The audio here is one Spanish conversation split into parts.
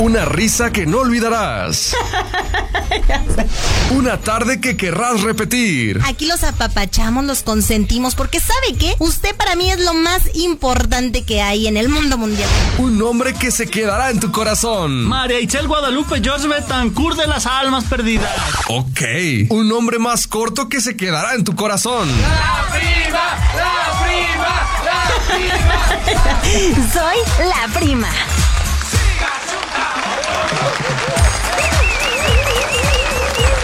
Una risa que no olvidarás. Una tarde que querrás repetir. Aquí los apapachamos, los consentimos, porque ¿sabe qué? Usted para mí es lo más importante que hay en el mundo mundial. Un nombre que se quedará en tu corazón. María Itzel Guadalupe George Betancourt de las Almas Perdidas. Ok. Un nombre más corto que se quedará en tu corazón. ¡La prima! ¡La prima! ¡La prima! Soy la prima.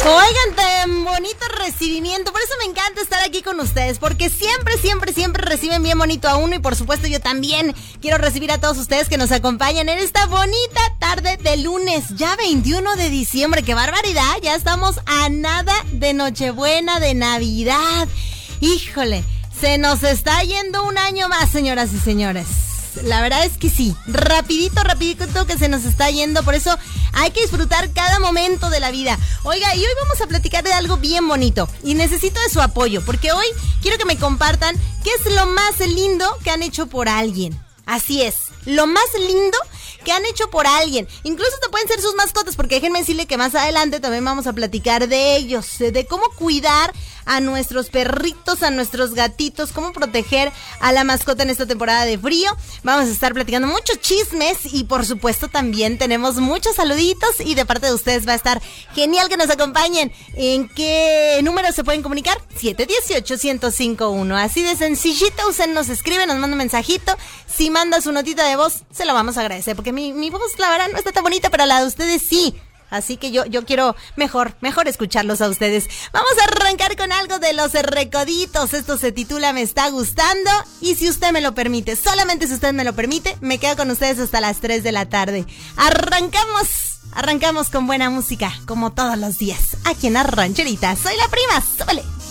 Oigan, tan bonito recibimiento. Por eso me encanta estar aquí con ustedes. Porque siempre, siempre, siempre reciben bien bonito a uno. Y por supuesto, yo también quiero recibir a todos ustedes que nos acompañan en esta bonita tarde de lunes, ya 21 de diciembre. ¡Qué barbaridad! Ya estamos a nada de Nochebuena, de Navidad. Híjole, se nos está yendo un año más, señoras y señores. La verdad es que sí. Rapidito, rapidito que se nos está yendo. Por eso hay que disfrutar cada momento de la vida. Oiga, y hoy vamos a platicar de algo bien bonito. Y necesito de su apoyo. Porque hoy quiero que me compartan qué es lo más lindo que han hecho por alguien. Así es. Lo más lindo que han hecho por alguien. Incluso te pueden ser sus mascotas, porque déjenme decirle que más adelante también vamos a platicar de ellos, de cómo cuidar a nuestros perritos, a nuestros gatitos, cómo proteger a la mascota en esta temporada de frío. Vamos a estar platicando muchos chismes y por supuesto también tenemos muchos saluditos y de parte de ustedes va a estar genial que nos acompañen. ¿En qué número se pueden comunicar? 718-1051. Así de sencillito, usted nos escribe, nos manda un mensajito. Si manda su notita de voz, se lo vamos a agradecer porque mi, mi voz, la verdad, no está tan bonita, pero la de ustedes sí. Así que yo, yo quiero mejor, mejor escucharlos a ustedes. Vamos a arrancar con algo de los recoditos. Esto se titula Me está gustando. Y si usted me lo permite, solamente si usted me lo permite, me quedo con ustedes hasta las 3 de la tarde. Arrancamos, arrancamos con buena música, como todos los días. Aquí en Arrancherita. Soy la prima.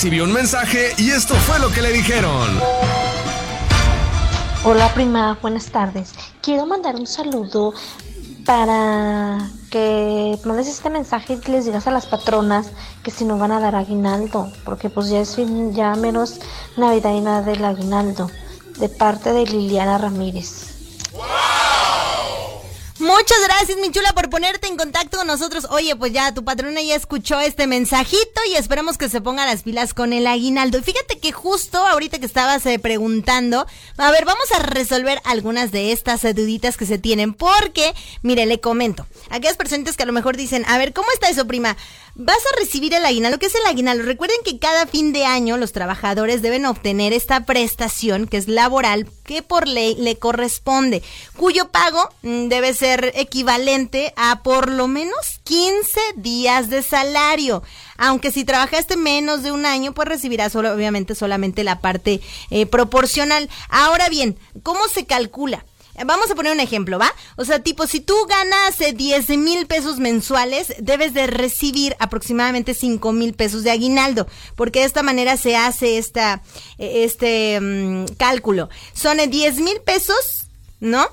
Recibió un mensaje y esto fue lo que le dijeron. Hola prima, buenas tardes. Quiero mandar un saludo para que mandes este mensaje y les digas a las patronas que si no van a dar aguinaldo, porque pues ya es fin, ya menos Navidad y nada del aguinaldo, de parte de Liliana Ramírez. Muchas gracias, mi chula, por ponerte en contacto con nosotros. Oye, pues ya tu patrona ya escuchó este mensajito y esperemos que se ponga las pilas con el aguinaldo. Y fíjate que justo ahorita que estabas eh, preguntando, a ver, vamos a resolver algunas de estas eh, duditas que se tienen. Porque, mire, le comento, aquellas personas que a lo mejor dicen, a ver, ¿cómo está eso, prima? Vas a recibir el aguinaldo. ¿Qué es el aguinaldo? Recuerden que cada fin de año los trabajadores deben obtener esta prestación que es laboral que por ley le corresponde, cuyo pago mm, debe ser equivalente a por lo menos 15 días de salario. Aunque si trabajaste menos de un año, pues recibirás solo, obviamente solamente la parte eh, proporcional. Ahora bien, ¿cómo se calcula? Vamos a poner un ejemplo, ¿va? O sea, tipo, si tú ganas 10 eh, mil pesos mensuales, debes de recibir aproximadamente 5 mil pesos de aguinaldo, porque de esta manera se hace esta, eh, este mm, cálculo. Son 10 eh, mil pesos, ¿no?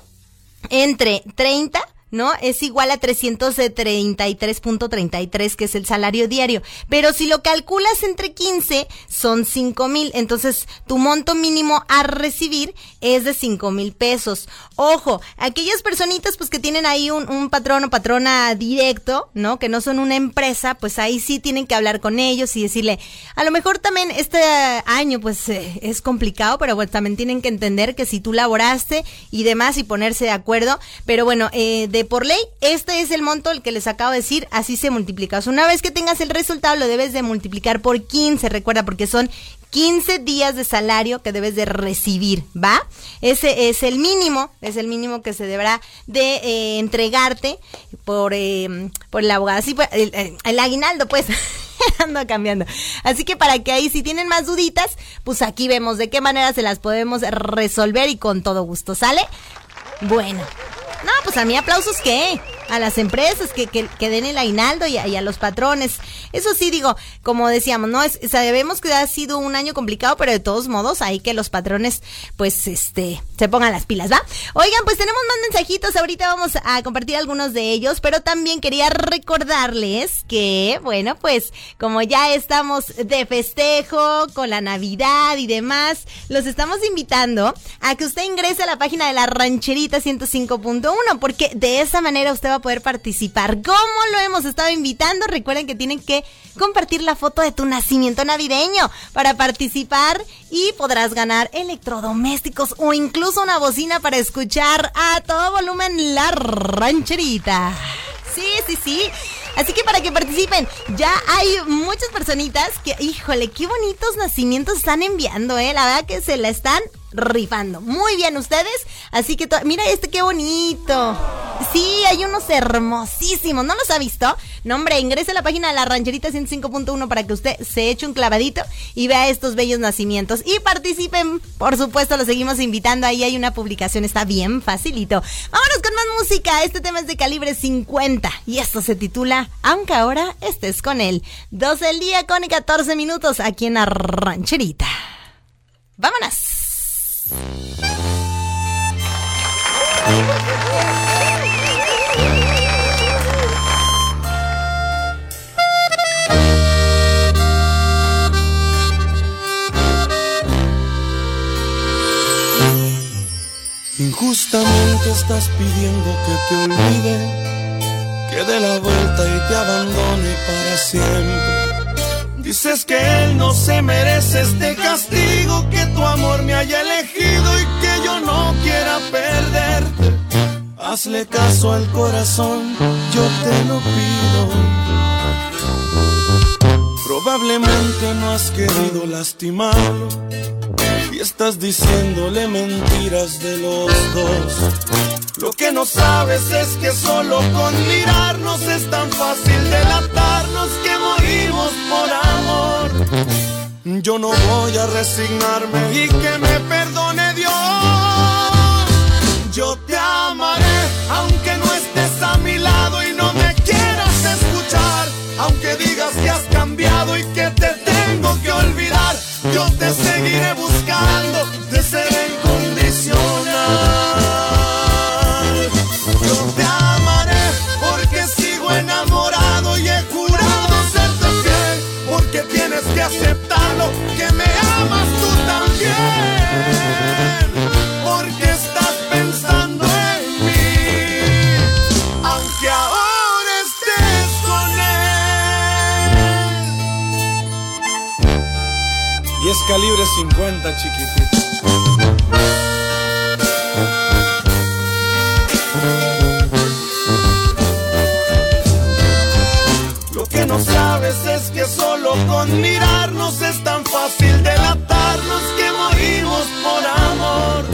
Entre 30 ¿no? Es igual a 333.33, que es el salario diario. Pero si lo calculas entre 15, son 5 mil. Entonces, tu monto mínimo a recibir es de 5 mil pesos. Ojo, aquellas personitas pues que tienen ahí un, patrón o patrona directo, ¿no? Que no son una empresa, pues ahí sí tienen que hablar con ellos y decirle, a lo mejor también este año pues eh, es complicado, pero bueno, también tienen que entender que si tú laboraste y demás y ponerse de acuerdo, pero bueno, eh, por ley, este es el monto el que les acabo de decir, así se multiplica. una vez que tengas el resultado, lo debes de multiplicar por 15, recuerda, porque son 15 días de salario que debes de recibir, ¿va? Ese es el mínimo, es el mínimo que se deberá de eh, entregarte por, eh, por el abogado. Así, pues, el, aguinaldo, pues. ando cambiando. Así que para que ahí si tienen más duditas, pues aquí vemos de qué manera se las podemos resolver y con todo gusto, ¿sale? Bueno, no, pues a mí aplausos qué a las empresas que, que, den el aguinaldo y a, los patrones. Eso sí, digo, como decíamos, ¿no? Es, sabemos que ha sido un año complicado, pero de todos modos, hay que los patrones, pues, este, se pongan las pilas, ¿va? Oigan, pues tenemos más mensajitos, ahorita vamos a compartir algunos de ellos, pero también quería recordarles que, bueno, pues, como ya estamos de festejo con la Navidad y demás, los estamos invitando a que usted ingrese a la página de la rancherita 105.1, porque de esa manera usted va poder participar. ¿Cómo lo hemos estado invitando? Recuerden que tienen que compartir la foto de tu nacimiento navideño para participar y podrás ganar electrodomésticos o incluso una bocina para escuchar a todo volumen la rancherita. Sí, sí, sí. Así que para que participen, ya hay muchas personitas que, híjole, qué bonitos nacimientos están enviando, ¿eh? La verdad que se la están rifando. Muy bien ustedes. Así que mira este qué bonito. Sí, hay unos hermosísimos. ¿No los ha visto? No, hombre, ingrese a la página de la rancherita 105.1 para que usted se eche un clavadito y vea estos bellos nacimientos. Y participen, por supuesto, los seguimos invitando. Ahí hay una publicación, está bien facilito. Vámonos con más música. Este tema es de calibre 50 y esto se titula Aunque ahora estés con él. 12 del día con 14 minutos aquí en la rancherita. ¡Vámonos! Injustamente estás pidiendo que te olvide, que dé la vuelta y te abandone para siempre. Dices que él no se merece este castigo, que tu amor me haya elegido y que yo no quiera perderte. Hazle caso al corazón, yo te lo pido. Probablemente no has querido lastimarlo y estás diciéndole mentiras de los dos. Lo que no sabes es que solo con mirarnos es tan fácil delatarnos que morimos por amor. Yo no voy a resignarme y que me perdone Dios. Yo te amaré aunque no estés a mi lado y no me quieras escuchar. Aunque digas que has cambiado y que te tengo que olvidar, yo te seguiré buscando 50 chiquitito. Lo que no sabes es que solo con mirarnos es tan fácil delatarnos que morimos por amor.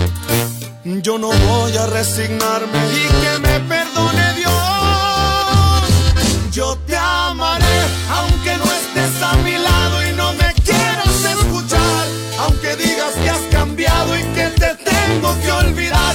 Yo no voy a resignarme y que tengo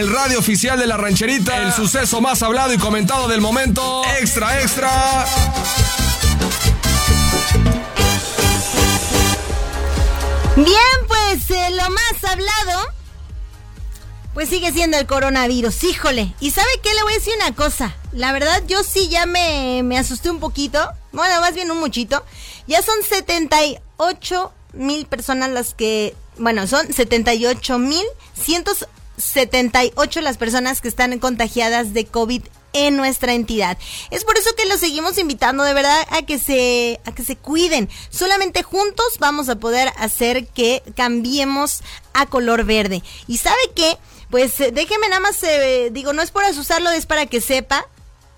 el radio oficial de la rancherita. El suceso más hablado y comentado del momento. Extra, extra. Bien, pues eh, lo más hablado, pues sigue siendo el coronavirus, híjole. Y sabe qué, le voy a decir una cosa. La verdad, yo sí ya me, me asusté un poquito. Bueno, más bien un muchito. Ya son 78 mil personas las que, bueno, son 78 mil 178 las personas que están contagiadas de COVID en nuestra entidad. Es por eso que los seguimos invitando de verdad a que se a que se cuiden. Solamente juntos vamos a poder hacer que cambiemos a color verde. ¿Y sabe qué? Pues eh, déjeme nada más eh, digo, no es por asustarlo, es para que sepa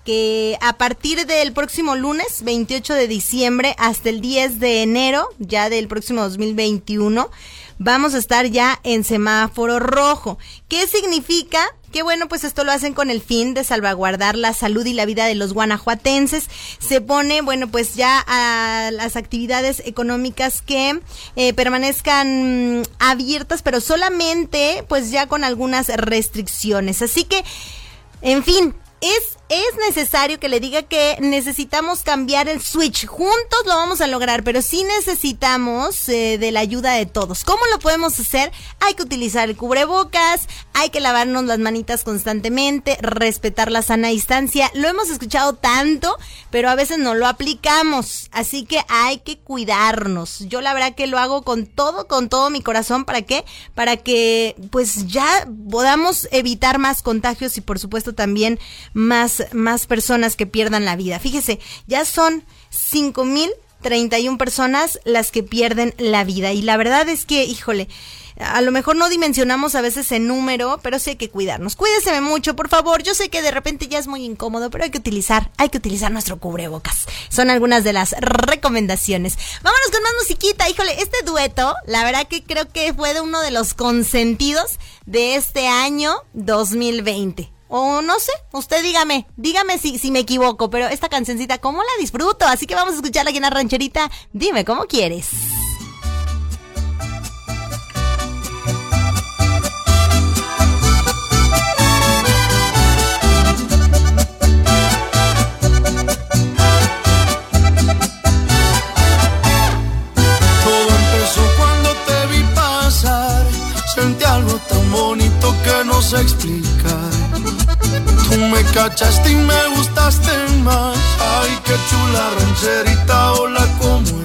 que a partir del próximo lunes 28 de diciembre hasta el 10 de enero ya del próximo 2021 vamos a estar ya en semáforo rojo. ¿Qué significa? Que bueno, pues esto lo hacen con el fin de salvaguardar la salud y la vida de los guanajuatenses. Se pone, bueno, pues ya a las actividades económicas que eh, permanezcan mm, abiertas, pero solamente pues ya con algunas restricciones. Así que, en fin, es, es necesario que le diga que necesitamos cambiar el switch. Juntos lo vamos a lograr, pero sí necesitamos eh, de la ayuda de todos. ¿Cómo lo podemos hacer? Hay que utilizar el cubrebocas, hay que lavarnos las manitas constantemente, respetar la sana distancia. Lo hemos escuchado tanto, pero a veces no lo aplicamos. Así que hay que cuidarnos. Yo la verdad que lo hago con todo, con todo mi corazón. ¿Para qué? Para que pues ya podamos evitar más contagios y por supuesto también más, más personas que pierdan la vida. Fíjese, ya son 5.031 personas las que pierden la vida. Y la verdad es que, híjole, a lo mejor no dimensionamos a veces en número, pero sí hay que cuidarnos. Cuídese mucho, por favor. Yo sé que de repente ya es muy incómodo, pero hay que utilizar, hay que utilizar nuestro cubrebocas. Son algunas de las recomendaciones. Vámonos con más musiquita. Híjole, este dueto, la verdad que creo que fue de uno de los consentidos de este año 2020. O no sé, usted dígame, dígame si, si me equivoco, pero esta cancioncita, ¿cómo la disfruto? Así que vamos a escucharla aquí en la rancherita. Dime cómo quieres. Todo empezó cuando te vi pasar. Sentí algo tan bonito que no sé explicar. Me cachaste y me gustaste más. Ay, qué chula rancherita, hola, ¿cómo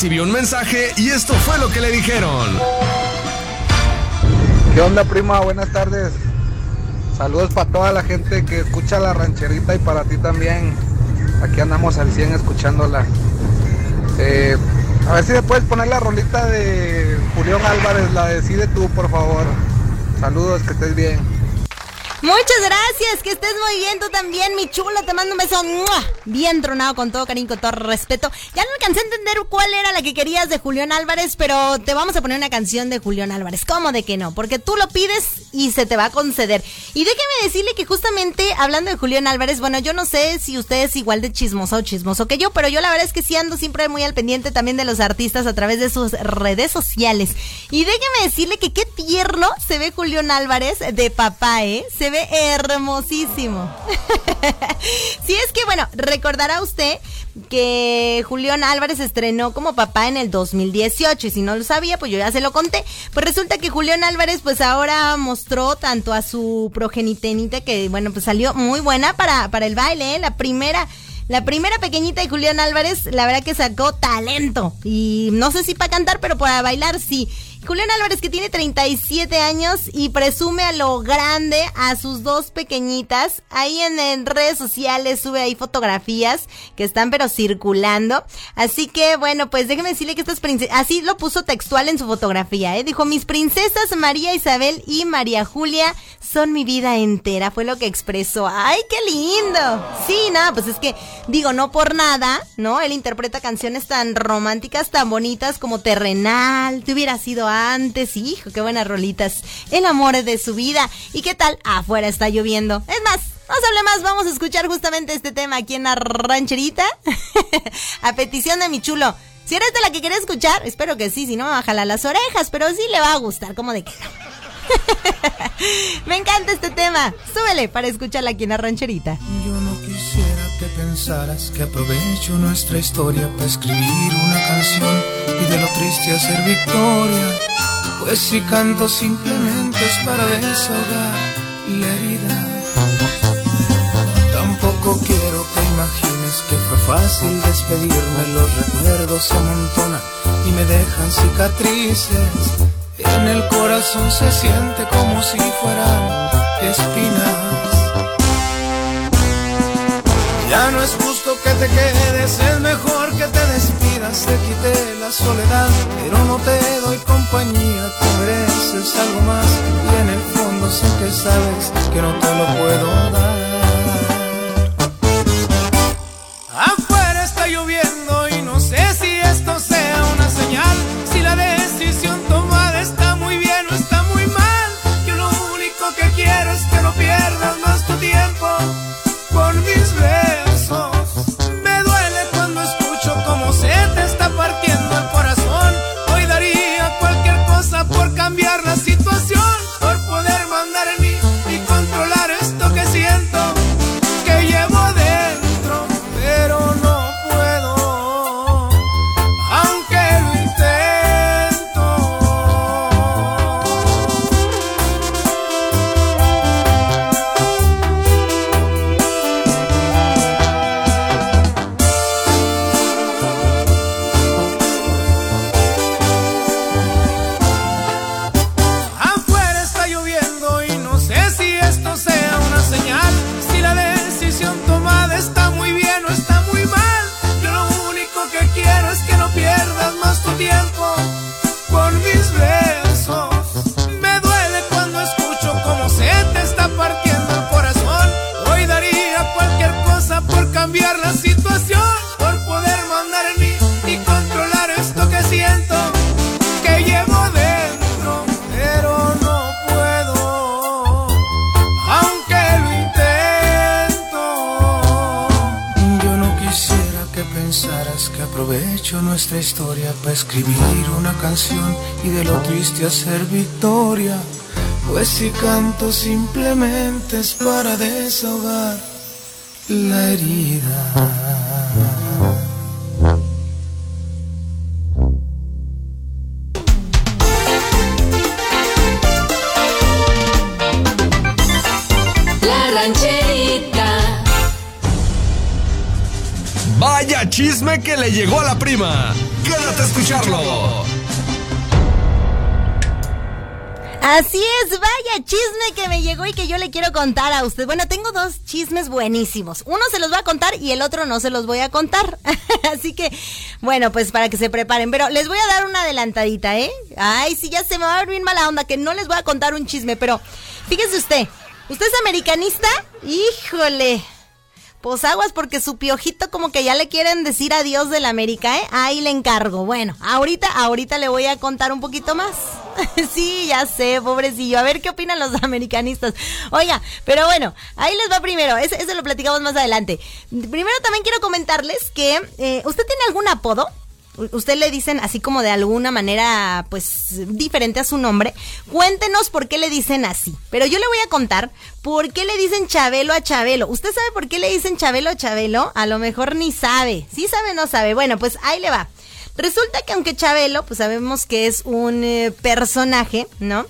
recibió un mensaje y esto fue lo que le dijeron. ¿Qué onda, prima? Buenas tardes. Saludos para toda la gente que escucha la rancherita y para ti también. Aquí andamos al 100 escuchándola. Eh, a ver si me puedes poner la rolita de Julián Álvarez, la decide tú, por favor. Saludos, que estés bien. Muchas gracias, que estés muy bien tú también, mi chula, te mando un beso bien tronado con todo cariño, con todo respeto. Ya no alcancé a entender cuál era la que querías de Julián Álvarez, pero te vamos a poner una canción de Julián Álvarez. ¿Cómo de que no? Porque tú lo pides y se te va a conceder. Y déjeme decirle que justamente hablando de Julián Álvarez, bueno, yo no sé si usted es igual de chismoso o chismoso que yo, pero yo la verdad es que sí ando siempre muy al pendiente también de los artistas a través de sus redes sociales. Y déjeme decirle que qué tierno se ve Julián Álvarez de papá, ¿eh? Se ve hermosísimo. si es que, bueno, recordará usted que Julián Álvarez estrenó como papá en el 2018 y si no lo sabía, pues yo ya se lo conté. Pues resulta que Julián Álvarez pues ahora mostró tanto a su progenitenita que bueno, pues salió muy buena para, para el baile, ¿eh? la primera la primera pequeñita de Julián Álvarez, la verdad que sacó talento. Y no sé si para cantar, pero para bailar sí. Julián Álvarez que tiene 37 años y presume a lo grande a sus dos pequeñitas. Ahí en, redes sociales sube ahí fotografías que están pero circulando. Así que bueno, pues déjeme decirle que estas princesas, así lo puso textual en su fotografía, ¿eh? Dijo, mis princesas María Isabel y María Julia son mi vida entera, fue lo que expresó. ¡Ay, qué lindo! Sí, nada, pues es que digo, no por nada, ¿no? Él interpreta canciones tan románticas, tan bonitas como Terrenal, te hubiera sido antes. Hijo, qué buenas rolitas. El amor de su vida. ¿Y qué tal? Afuera está lloviendo. Es más, no se hable más, vamos a escuchar justamente este tema aquí en la rancherita. a petición de mi chulo. Si eres de la que quería escuchar, espero que sí, si no me va a jalar las orejas, pero sí le va a gustar, como de que me encanta este tema. Súbele para escucharla aquí en la rancherita. Yo no que pensaras que aprovecho nuestra historia para escribir una canción y de lo triste hacer victoria. Pues si canto simplemente es para desahogar la herida. Tampoco quiero que imagines que fue fácil despedirme, los recuerdos se amontonan y me dejan cicatrices. En el corazón se siente como si fueran espinas. Ya no es justo que te quedes, es mejor que te despidas, te quité la soledad, pero no te doy compañía, tú mereces algo más y en el fondo sé que sabes que no te lo puedo dar. Simplemente es para desahogar la herida. Chisme que le llegó a la prima. Que me llegó y que yo le quiero contar a usted. Bueno, tengo dos chismes buenísimos. Uno se los voy a contar y el otro no se los voy a contar. Así que, bueno, pues para que se preparen. Pero les voy a dar una adelantadita, ¿eh? Ay, sí, ya se me va a ver bien mala onda que no les voy a contar un chisme, pero fíjese usted, ¿usted es americanista? Híjole. Pues aguas porque su piojito como que ya le quieren decir adiós del América, ¿eh? Ahí le encargo. Bueno, ahorita, ahorita le voy a contar un poquito más. sí, ya sé, pobrecillo. A ver qué opinan los americanistas. Oiga, pero bueno, ahí les va primero. Eso, lo platicamos más adelante. Primero también quiero comentarles que eh, usted tiene algún apodo usted le dicen así como de alguna manera, pues, diferente a su nombre, cuéntenos por qué le dicen así. Pero yo le voy a contar por qué le dicen Chabelo a Chabelo. ¿Usted sabe por qué le dicen Chabelo a Chabelo? A lo mejor ni sabe. ¿Sí sabe no sabe? Bueno, pues ahí le va. Resulta que aunque Chabelo, pues sabemos que es un eh, personaje, ¿no?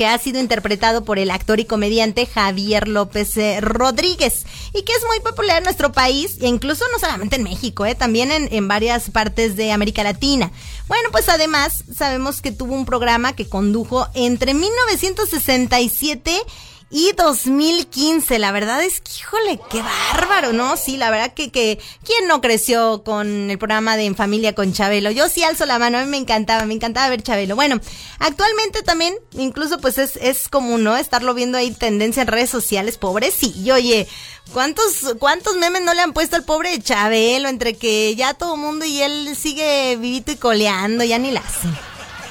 que ha sido interpretado por el actor y comediante Javier López eh, Rodríguez y que es muy popular en nuestro país e incluso no solamente en México, eh, también en, en varias partes de América Latina. Bueno, pues además sabemos que tuvo un programa que condujo entre 1967 y 2015. La verdad es que, híjole, qué bárbaro, ¿no? Sí, la verdad que, que, ¿quién no creció con el programa de En Familia con Chabelo? Yo sí alzo la mano, a mí me encantaba, me encantaba ver Chabelo. Bueno, actualmente también, incluso pues es, es común, ¿no? Estarlo viendo ahí tendencia en redes sociales, pobre, sí, y oye, ¿Cuántos, ¿Cuántos memes no le han puesto al pobre Chabelo entre que ya todo mundo y él sigue vivito y coleando, ya ni la?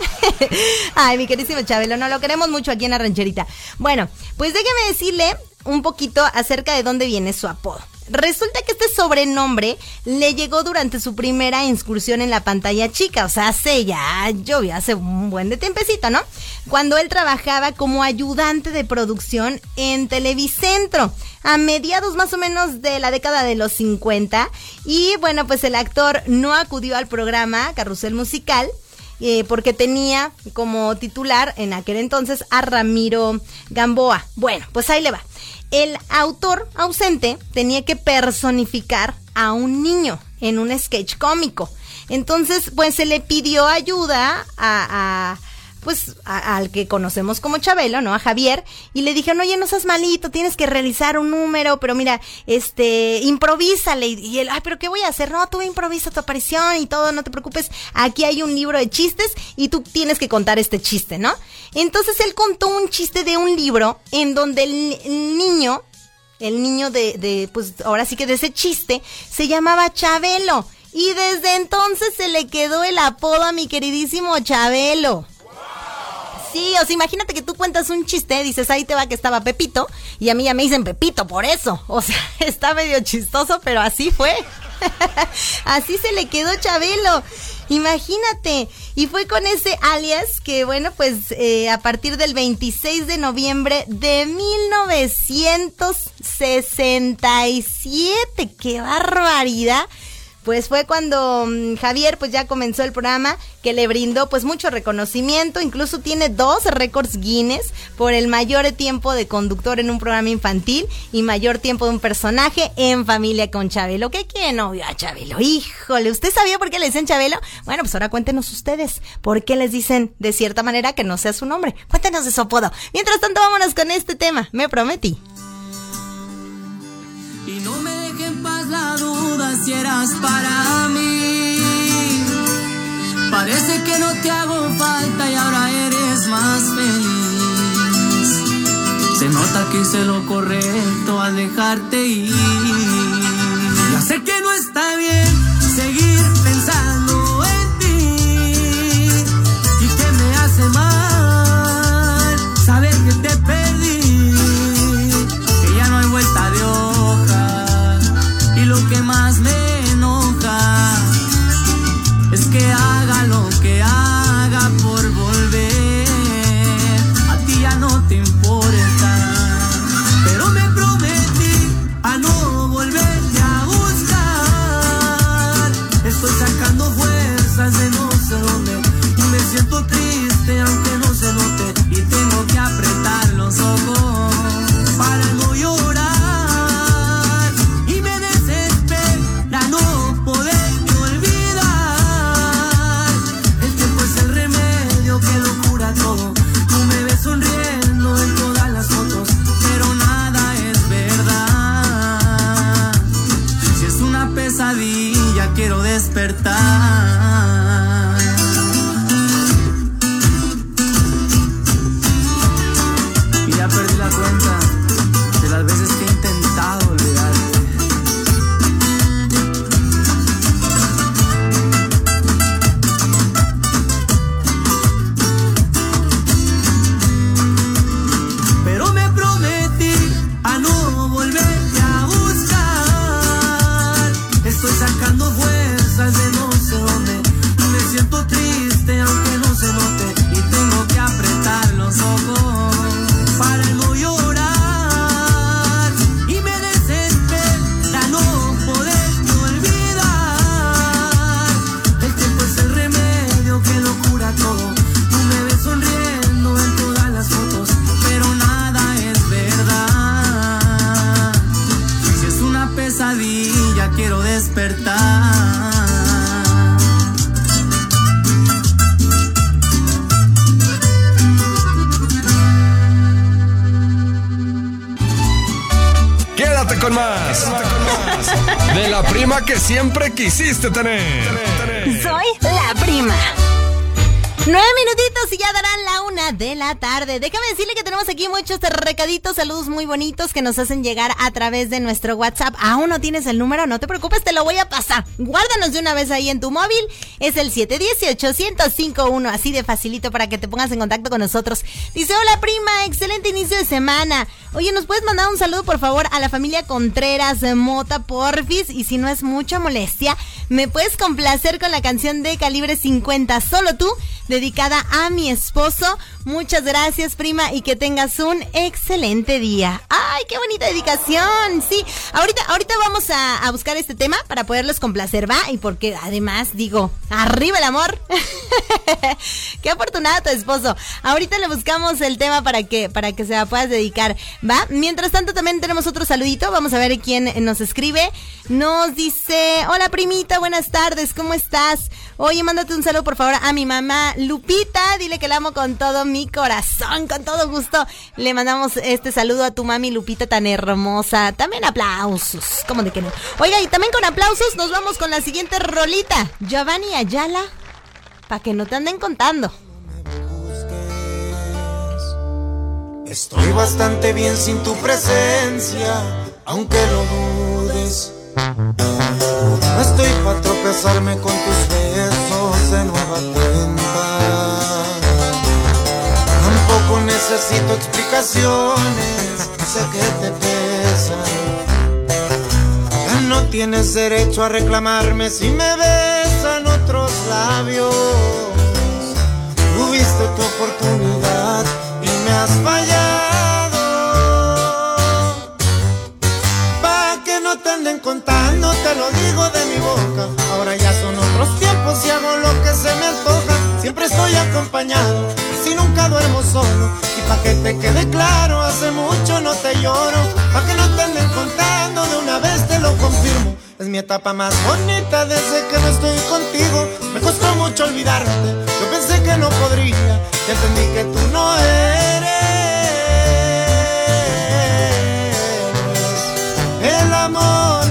Ay, mi querísimo Chabelo, no lo queremos mucho aquí en la rancherita. Bueno, pues déjeme decirle un poquito acerca de dónde viene su apodo. Resulta que este sobrenombre le llegó durante su primera incursión en la pantalla chica, o sea, hace ya, llovió hace un buen de tiempecito, ¿no? Cuando él trabajaba como ayudante de producción en Televicentro, a mediados más o menos de la década de los 50, y bueno, pues el actor no acudió al programa Carrusel Musical, eh, porque tenía como titular en aquel entonces a Ramiro Gamboa. Bueno, pues ahí le va. El autor ausente tenía que personificar a un niño en un sketch cómico. Entonces, pues se le pidió ayuda a pues al que conocemos como Chabelo, ¿no? A Javier, y le dijeron, oye, no seas malito, tienes que realizar un número, pero mira, este, improvísale. Y él, ay, pero ¿qué voy a hacer? No, tú improvisa tu aparición y todo, no te preocupes, aquí hay un libro de chistes y tú tienes que contar este chiste, ¿no? Entonces él contó un chiste de un libro en donde el, niño, el niño de, de, pues ahora sí que de ese chiste, se llamaba Chabelo. Y desde entonces se le quedó el apodo a mi queridísimo Chabelo. Sí, o sea, imagínate que tú cuentas un chiste, dices, ahí te va que estaba Pepito, y a mí ya me dicen Pepito por eso. O sea, está medio chistoso, pero así fue. así se le quedó Chabelo. Imagínate. Y fue con ese alias que, bueno, pues eh, a partir del 26 de noviembre de 1967. ¡Qué barbaridad! Pues fue cuando mm, Javier pues ya comenzó el programa que le brindó pues mucho reconocimiento, incluso tiene dos récords Guinness por el mayor tiempo de conductor en un programa infantil y mayor tiempo de un personaje en familia con Chabelo. ¿Qué quién no vio a Chabelo? Híjole, ¿usted sabía por qué le dicen Chabelo? Bueno, pues ahora cuéntenos ustedes por qué les dicen de cierta manera que no sea su nombre. Cuéntenos de su apodo. Mientras tanto, vámonos con este tema. Me prometí. Dejen pasar si eras para mí. Parece que no te hago falta y ahora eres más feliz. Se nota que hice lo correcto al dejarte ir. Ya sé que no está bien siempre quisiste tener. Soy la prima. Nueve minutitos y ya darán la una de la tarde. Déjame decirle que tenemos aquí muchos recaditos, saludos muy bonitos que nos hacen llegar a través de nuestro WhatsApp. Aún no tienes el número, no te preocupes, te lo voy a pasar. Guárdanos de una vez ahí en tu móvil. Es el 718-1051, así de facilito para que te pongas en contacto con nosotros. Dice, hola prima, excelente inicio de semana. Oye, ¿nos puedes mandar un saludo por favor a la familia Contreras de Mota Porfis? Y si no es mucha molestia, ¿me puedes complacer con la canción de calibre 50, solo tú? dedicada a mi esposo. Muchas gracias, prima, y que tengas un excelente día. ¡Ay, qué bonita dedicación! Sí, ahorita, ahorita vamos a, a buscar este tema para poderlos complacer, ¿va? Y porque además digo, ¡arriba el amor! ¡Qué afortunado tu esposo! Ahorita le buscamos el tema para que, para que se la puedas dedicar, ¿va? Mientras tanto, también tenemos otro saludito. Vamos a ver quién nos escribe. Nos dice, hola primita, buenas tardes, ¿cómo estás? Oye, mándate un saludo por favor a mi mamá Lupita, dile que la amo con todo mi corazón, con todo gusto. Le mandamos este saludo a tu mami Lupita tan hermosa. También aplausos, ¿cómo de que no? Oiga, y también con aplausos nos vamos con la siguiente rolita. Giovanni Ayala, para que no te anden contando. Estoy bastante bien sin tu presencia, aunque lo dudes. No estoy para tropezarme con tus besos de nueva cuenta. Necesito explicaciones, sé que te pesan. No tienes derecho a reclamarme si me besan otros labios. Tuviste tu oportunidad y me has fallado. Pa' que no te anden contando, te lo digo de mi boca. Ahora ya son otros tiempos y hago lo que se me antoja. Siempre estoy acompañado, duermo solo. Y pa' que te quede claro, hace mucho no te lloro. Pa' que no te anden contando, de una vez te lo confirmo. Es mi etapa más bonita desde que no estoy contigo. Me costó mucho olvidarte, yo pensé que no podría. Ya entendí que tú no eres el amor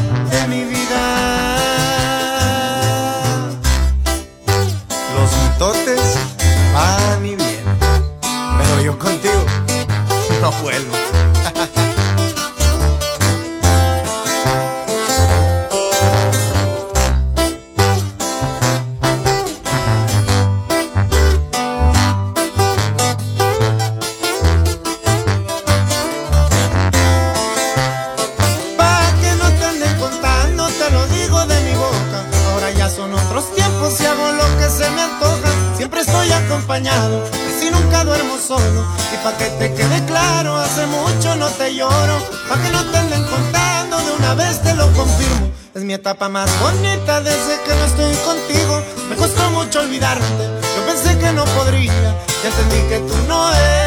etapa más bonita desde que no estoy contigo. Me costó mucho olvidarte, yo pensé que no podría. Ya entendí que tú no eres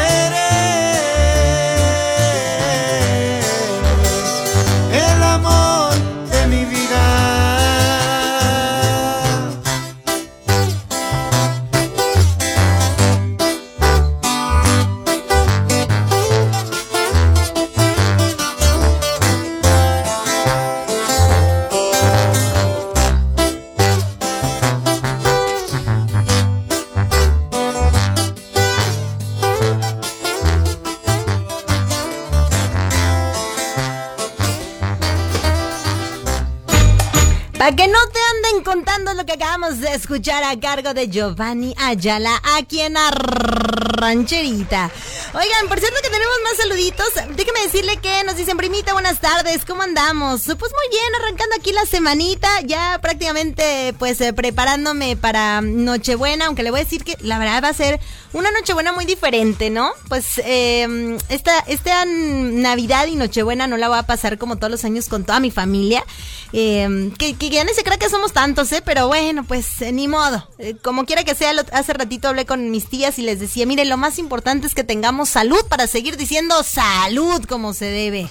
acabamos de escuchar a cargo de Giovanni Ayala aquí en la. Oigan, por cierto que tenemos más saluditos. Déjeme decirle que nos dicen, primita, buenas tardes, ¿cómo andamos? Pues muy bien, arrancando aquí la semanita, ya prácticamente pues eh, preparándome para Nochebuena, aunque le voy a decir que la verdad va a ser una Nochebuena muy diferente, ¿no? Pues eh, esta, esta Navidad y Nochebuena no la voy a pasar como todos los años con toda mi familia. Eh, que, ya no se cree que somos tantos, ¿eh? Pero bueno, pues eh, ni modo. Eh, como quiera que sea, lo, hace ratito hablé con mis tías y les decía, miren, lo más importante es que tengamos salud para seguir diciendo salud como se debe.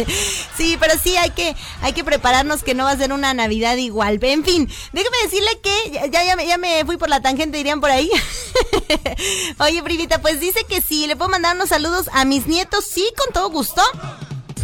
sí, pero sí hay que, hay que prepararnos que no va a ser una Navidad igual. En fin, déjeme decirle que ya, ya, ya me fui por la tangente, dirían por ahí. Oye, primita, pues dice que sí, le puedo mandar unos saludos a mis nietos, sí, con todo gusto.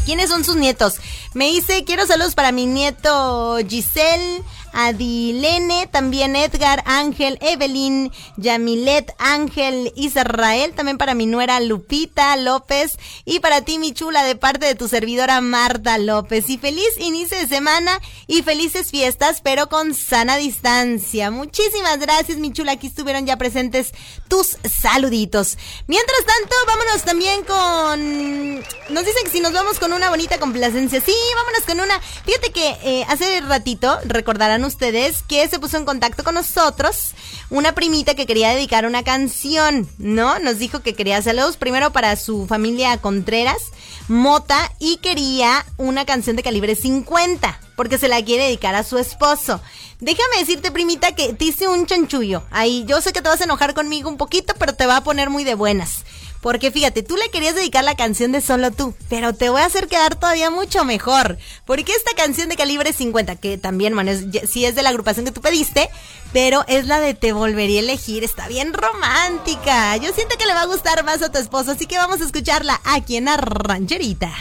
¿Quiénes son sus nietos? Me dice, quiero saludos para mi nieto Giselle, Adilene, también Edgar, Ángel, Evelyn, Yamilet, Ángel, Israel, también para mi nuera Lupita López y para ti mi chula de parte de tu servidora Marta López. Y feliz inicio de semana y felices fiestas, pero con sana distancia. Muchísimas gracias mi chula, aquí estuvieron ya presentes tus saluditos. Mientras tanto, vámonos también con... Nos dicen que si nos vamos con una bonita complacencia. Sí, vámonos con una... Fíjate que eh, hace ratito recordarán ustedes que se puso en contacto con nosotros una primita que quería dedicar una canción, ¿no? Nos dijo que quería saludos primero para su familia Contreras, Mota, y quería una canción de calibre 50, porque se la quiere dedicar a su esposo. Déjame decirte, primita, que te hice un chanchullo. Ahí, yo sé que te vas a enojar conmigo un poquito, pero te va a poner muy de buenas. Porque fíjate, tú le querías dedicar la canción de Solo tú, pero te voy a hacer quedar todavía mucho mejor. Porque esta canción de calibre 50, que también, man, es, sí es de la agrupación que tú pediste, pero es la de Te volvería a elegir, está bien romántica. Yo siento que le va a gustar más a tu esposo, así que vamos a escucharla aquí en la rancherita.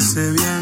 Sé bien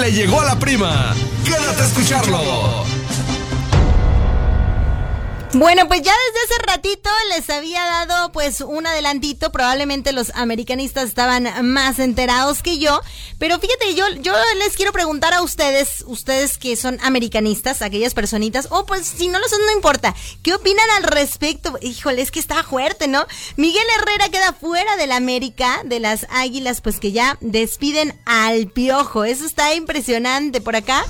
le llegó a la prima. Quédate a escucharlo. Bueno, pues ya desde hace ratito les había dado pues un adelantito, probablemente los americanistas estaban más enterados que yo, pero fíjate, yo, yo les quiero preguntar a ustedes, ustedes que son americanistas, aquellas personitas, o pues si no lo son, no importa, ¿qué opinan al respecto? Híjole, es que está fuerte, ¿no? Miguel Herrera queda fuera del América, de las Águilas, pues que ya despiden al Piojo, eso está impresionante por acá.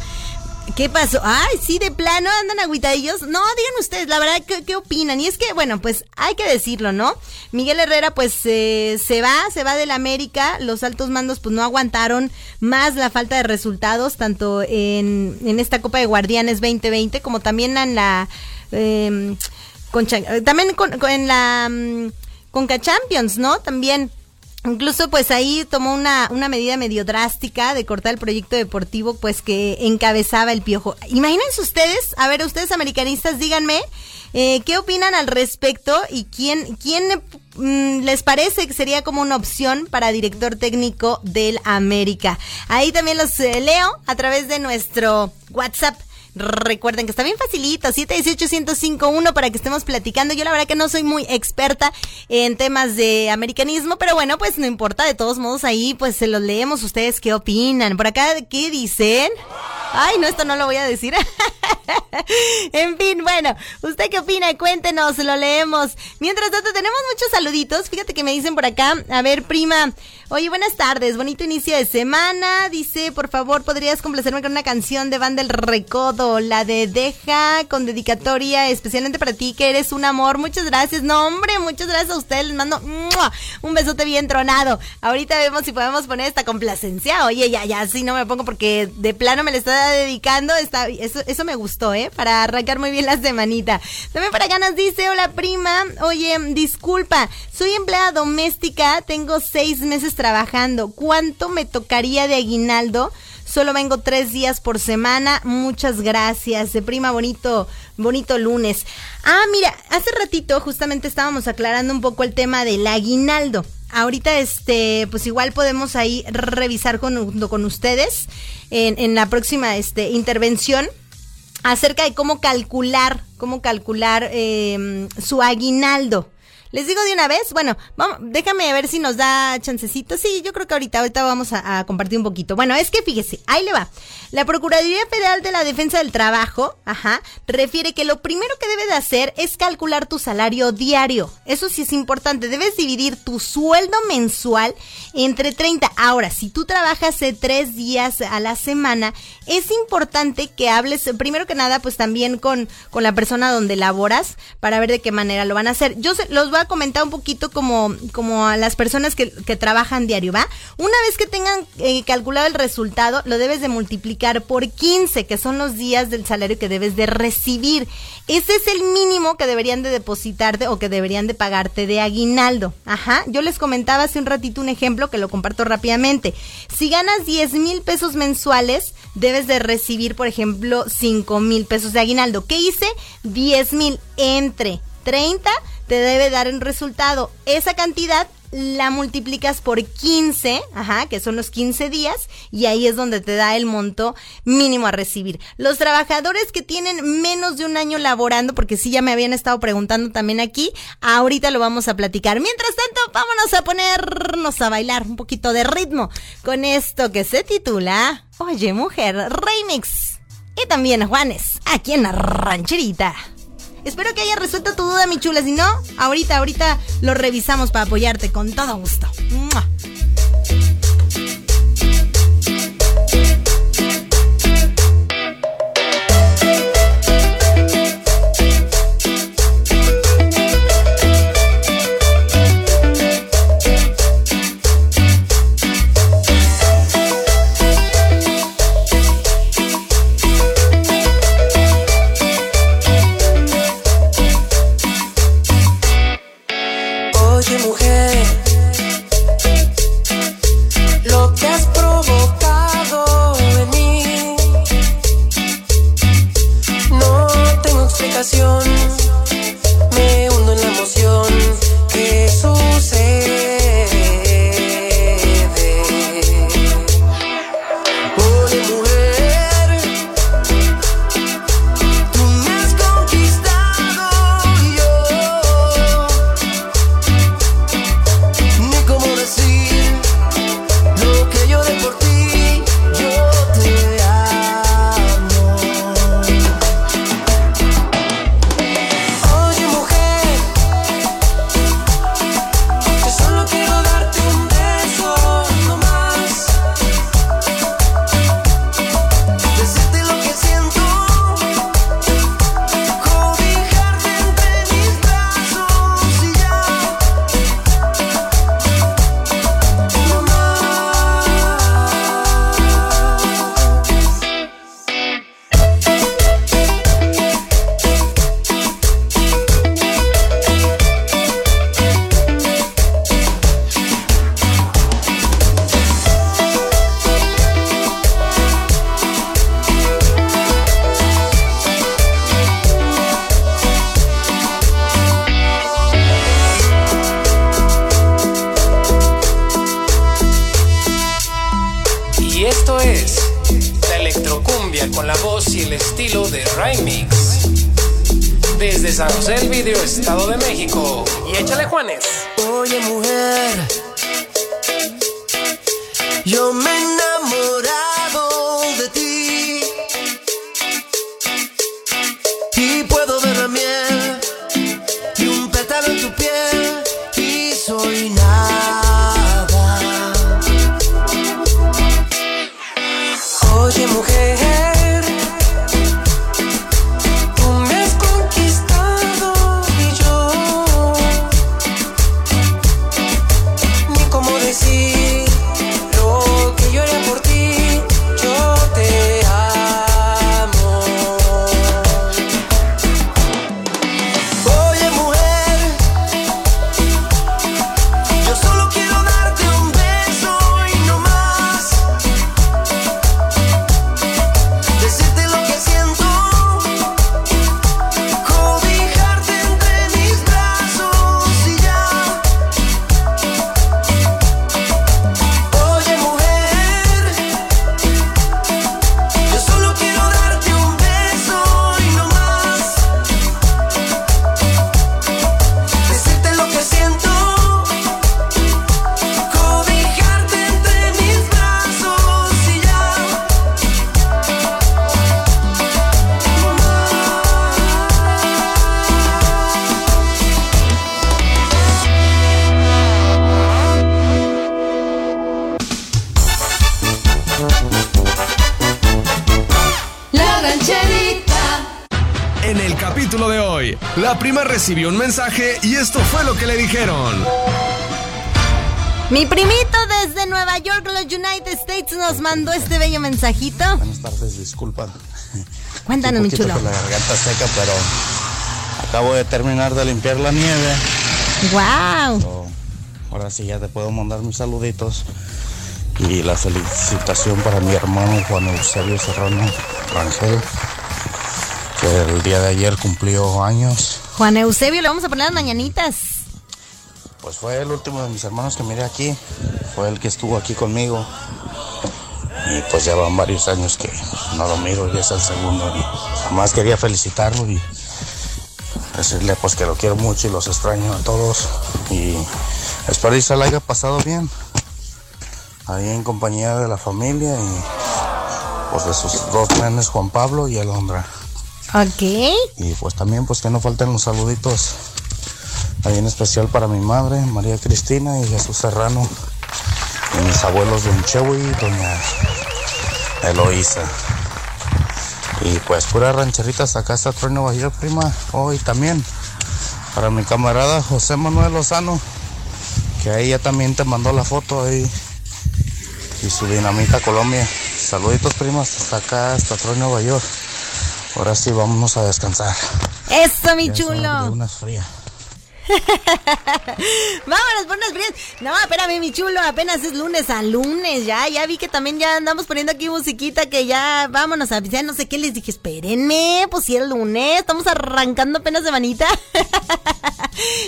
¿Qué pasó? Ay, sí, de plano andan agüitadillos. No, digan ustedes, la verdad, ¿qué, qué opinan? Y es que, bueno, pues hay que decirlo, ¿no? Miguel Herrera, pues eh, se va, se va del América. Los altos mandos, pues no aguantaron más la falta de resultados, tanto en, en esta Copa de Guardianes 2020 como también en la. Eh, también con, con, en la. Um, Conca Champions, ¿no? También Incluso pues ahí tomó una, una medida medio drástica de cortar el proyecto deportivo pues que encabezaba el piojo. Imagínense ustedes, a ver, ustedes americanistas, díganme, eh, ¿qué opinan al respecto y quién, quién mm, les parece que sería como una opción para director técnico del América? Ahí también los eh, leo a través de nuestro WhatsApp Recuerden que está bien facilito, 718-1051 para que estemos platicando. Yo la verdad que no soy muy experta en temas de americanismo, pero bueno, pues no importa, de todos modos ahí pues se los leemos ustedes qué opinan. Por acá, ¿qué dicen? Ay, no, esto no lo voy a decir. en fin, bueno, ¿usted qué opina? Cuéntenos, lo leemos. Mientras tanto, tenemos muchos saluditos. Fíjate que me dicen por acá, a ver, prima, oye, buenas tardes, bonito inicio de semana. Dice, por favor, ¿podrías complacerme con una canción de Banda El Recodo? La de Deja, con dedicatoria especialmente para ti, que eres un amor. Muchas gracias. No, hombre, muchas gracias a ustedes. Les mando un besote bien tronado. Ahorita vemos si podemos poner esta complacencia. Oye, ya, ya, sí, no me pongo porque de plano me le está dedicando. Está, eso, eso me gustó, ¿eh? Para arrancar muy bien la semanita. También para ganas dice, hola prima, oye, disculpa, soy empleada doméstica, tengo seis meses trabajando. ¿Cuánto me tocaría de aguinaldo? Solo vengo tres días por semana. Muchas gracias. De prima, bonito, bonito lunes. Ah, mira, hace ratito justamente estábamos aclarando un poco el tema del aguinaldo. Ahorita, este, pues igual podemos ahí revisar con, con ustedes en, en la próxima este, intervención acerca de cómo calcular, cómo calcular eh, su aguinaldo. Les digo de una vez, bueno, vamos, déjame ver si nos da chancecito. Sí, yo creo que ahorita, ahorita vamos a, compartir un poquito. Bueno, es que fíjese, ahí le va. La Procuraduría Federal de la Defensa del Trabajo, ajá, refiere que lo primero que debe de hacer es calcular tu salario diario. Eso sí es importante. Debes dividir tu sueldo mensual entre 30. Ahora, si tú trabajas de tres días a la semana, es importante que hables, primero que nada, pues también con, con la persona donde laboras para ver de qué manera lo van a hacer. Yo los voy a comentar un poquito como, como a las personas que, que trabajan diario, ¿va? Una vez que tengan eh, calculado el resultado, lo debes de multiplicar por 15, que son los días del salario que debes de recibir. Ese es el mínimo que deberían de depositarte o que deberían de pagarte de aguinaldo. Ajá, yo les comentaba hace un ratito un ejemplo que lo comparto rápidamente. Si ganas 10 mil pesos mensuales, debes de recibir, por ejemplo, 5 mil pesos de aguinaldo. ¿Qué hice? 10 mil entre 30 te debe dar un resultado. Esa cantidad la multiplicas por 15, ajá, que son los 15 días, y ahí es donde te da el monto mínimo a recibir. Los trabajadores que tienen menos de un año laborando, porque sí ya me habían estado preguntando también aquí, ahorita lo vamos a platicar. Mientras tanto, vámonos a ponernos a bailar un poquito de ritmo con esto que se titula Oye Mujer Remix. Y también Juanes, aquí en la rancherita. Espero que haya resuelto tu duda, mi chula. Si no, ahorita, ahorita lo revisamos para apoyarte con todo gusto. Recibió un mensaje y esto fue lo que le dijeron. Mi primito desde Nueva York, los United States, nos mandó este bello mensajito. Buenas tardes, disculpa. Cuéntanos, mi chulo. con la garganta seca, pero acabo de terminar de limpiar la nieve. ¡Wow! Ahora sí ya te puedo mandar mis saluditos. Y la felicitación para mi hermano Juan Eusebio Serrano Rangel, que el día de ayer cumplió años. Juan Eusebio, le vamos a poner las mañanitas. Pues fue el último de mis hermanos que miré aquí. Fue el que estuvo aquí conmigo. Y pues ya van varios años que no lo miro y es el segundo. Y jamás quería felicitarlo y decirle pues que lo quiero mucho y los extraño a todos. Y espero que se la haya pasado bien. Ahí en compañía de la familia y pues de sus dos nenes Juan Pablo y Alondra. Ok. Y pues también pues que no falten los saluditos. Ahí en especial para mi madre, María Cristina y Jesús Serrano. Y mis abuelos Don Chewy y Doña Eloísa. Y pues pura rancheritas acá está Nueva York, prima. Hoy también. Para mi camarada José Manuel Lozano. Que ahí ya también te mandó la foto ahí. Y su dinamita Colombia. Saluditos primas hasta acá, hasta Troy Nueva York. Ahora sí, vámonos a descansar. Eso, mi Ya chulo. unas frías. Vámonos por unas frías. No, espérame, mi chulo. Apenas es lunes a lunes. Ya, ya vi que también ya andamos poniendo aquí musiquita que ya vámonos a ya no sé qué les dije. Espérenme, pues si es lunes. Estamos arrancando apenas de manita.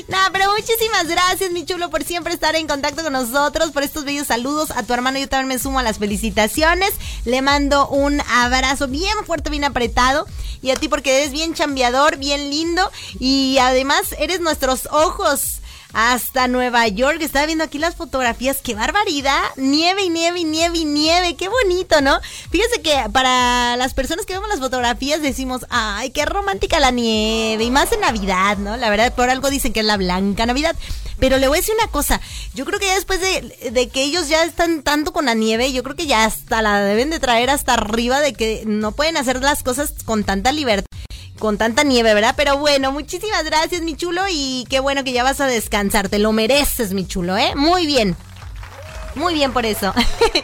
no, pero muchísimas gracias, mi chulo, por siempre estar en contacto con nosotros, por estos bellos saludos. A tu hermano yo también me sumo a las felicitaciones. Le mando un abrazo bien fuerte, bien apretado. Y a ti porque eres bien chambeador, bien lindo. Y además eres nuestros ojos hasta Nueva York. Estaba viendo aquí las fotografías. ¡Qué barbaridad! Nieve y nieve y nieve y nieve. ¡Qué bonito, ¿no? Fíjese que para las personas que vemos las fotografías decimos, ¡ay, qué romántica la nieve! Y más en Navidad, ¿no? La verdad, por algo dicen que es la blanca Navidad. Pero le voy a decir una cosa. Yo creo que ya después de, de que ellos ya están tanto con la nieve, yo creo que ya hasta la deben de traer hasta arriba de que no pueden hacer las cosas con tanta libertad con tanta nieve, ¿verdad? Pero bueno, muchísimas gracias, mi chulo, y qué bueno que ya vas a descansar, te lo mereces, mi chulo, ¿eh? Muy bien. Muy bien por eso.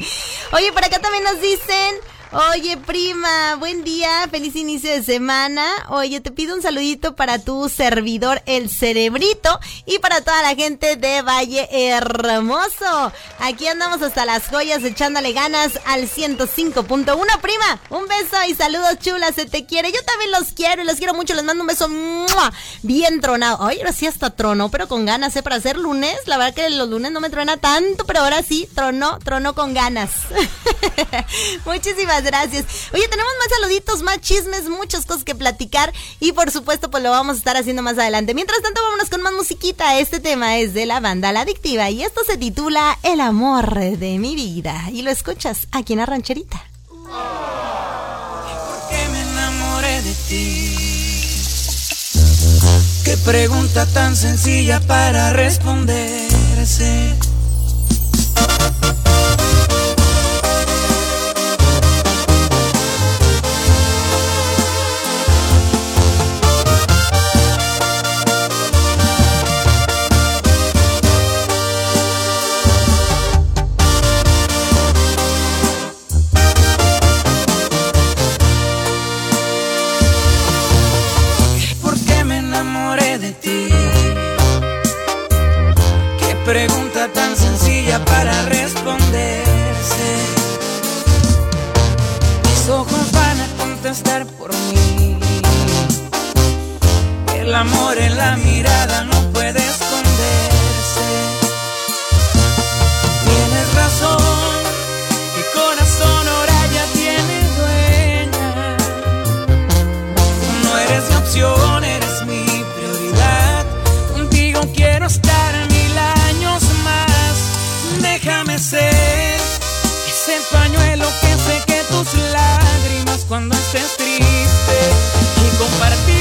Oye, por acá también nos dicen, Oye, prima, buen día, feliz inicio de semana. Oye, te pido un saludito para tu servidor, el cerebrito, y para toda la gente de Valle Hermoso. Aquí andamos hasta las joyas echándole ganas al 105.1, prima. Un beso y saludos chulas, se te quiere. Yo también los quiero y los quiero mucho. Les mando un beso bien tronado. Oye, ahora sí hasta trono, pero con ganas, ¿eh? Para hacer lunes. La verdad que los lunes no me truena tanto, pero ahora sí, trono, trono con ganas. Muchísimas gracias. Oye, tenemos más saluditos, más chismes, muchas cosas que platicar y por supuesto pues lo vamos a estar haciendo más adelante. Mientras tanto, vámonos con más musiquita. Este tema es de la banda La Adictiva y esto se titula El amor de mi vida y lo escuchas aquí en la rancherita. Porque me enamoré de ti. Qué pregunta tan sencilla para responderse. Contestar por mí. El amor en la mirada no cuando estés triste y compartir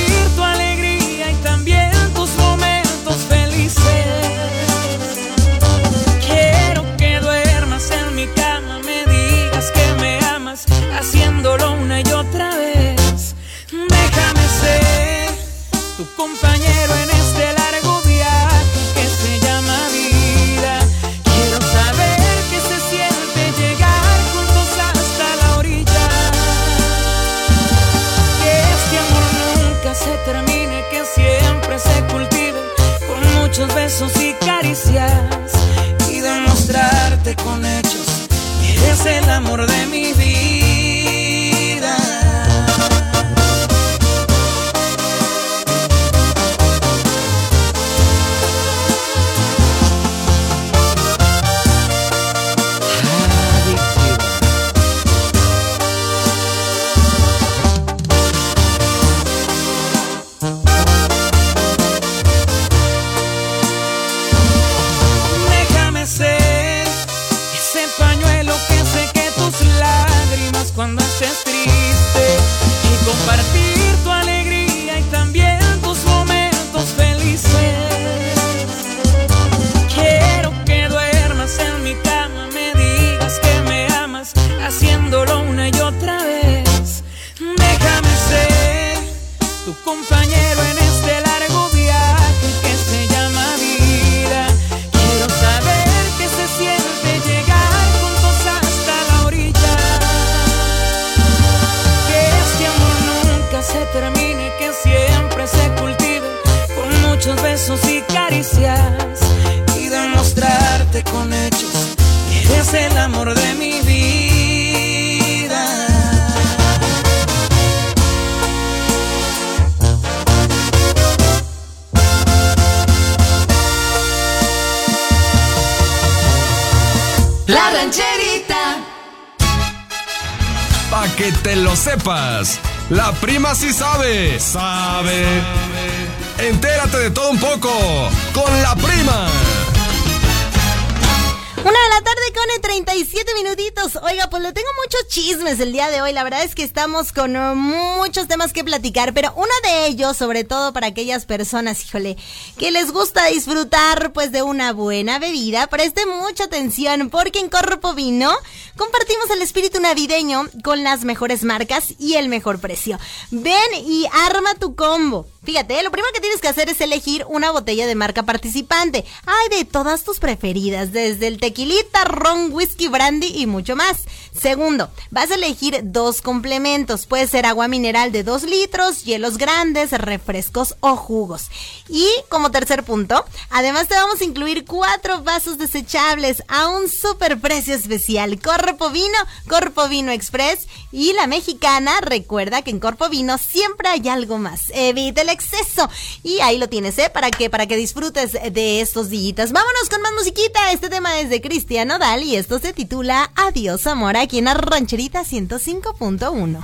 chismes el día de hoy. La verdad es que estamos con uh, muchos temas que platicar, pero uno de ellos, sobre todo para aquellas personas, híjole, que les gusta disfrutar pues de una buena bebida, preste mucha atención porque en Corpo Vino compartimos el espíritu navideño con las mejores marcas y el mejor precio. Ven y arma tu combo. Fíjate, lo primero que tienes que hacer es elegir una botella de marca participante. Hay de todas tus preferidas, desde el tequilita ron, whisky, brandy y mucho más. Segundo, vas a elegir dos complementos. Puede ser agua mineral de 2 litros, hielos grandes, refrescos o jugos. Y como tercer punto, además te vamos a incluir cuatro vasos desechables a un super precio especial. Corpo Vino, Corpo Vino Express y la mexicana. Recuerda que en Corpo Vino siempre hay algo más. Evita el exceso. Y ahí lo tienes, ¿eh? Para que, para que disfrutes de estos días. Vámonos con más musiquita. Este tema es de Cristian Nodal y esto se titula Adiós Amor aquí en la Rancherita 105.1.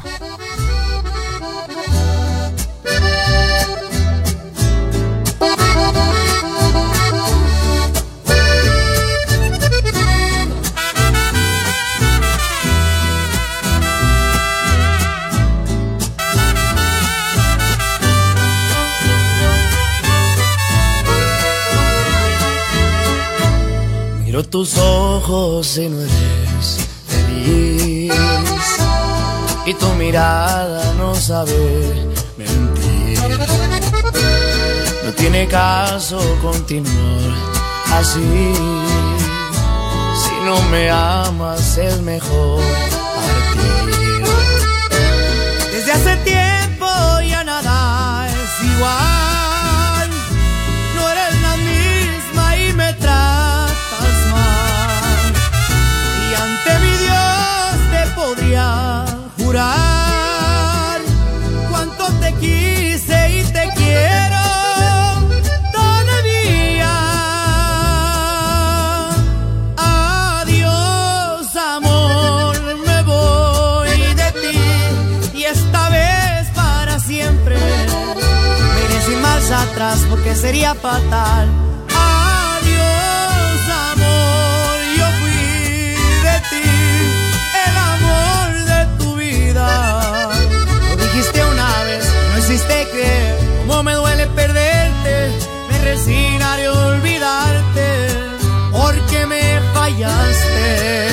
Miro tus ojos y no eres feliz. Y tu mirada no sabe mentir. No tiene caso continuar así. Si no me amas es mejor sería fatal. Adiós, amor, yo fui de ti, el amor de tu vida. Lo dijiste una vez, no hiciste creer cómo me duele perderte. Me resignaré a olvidarte porque me fallaste.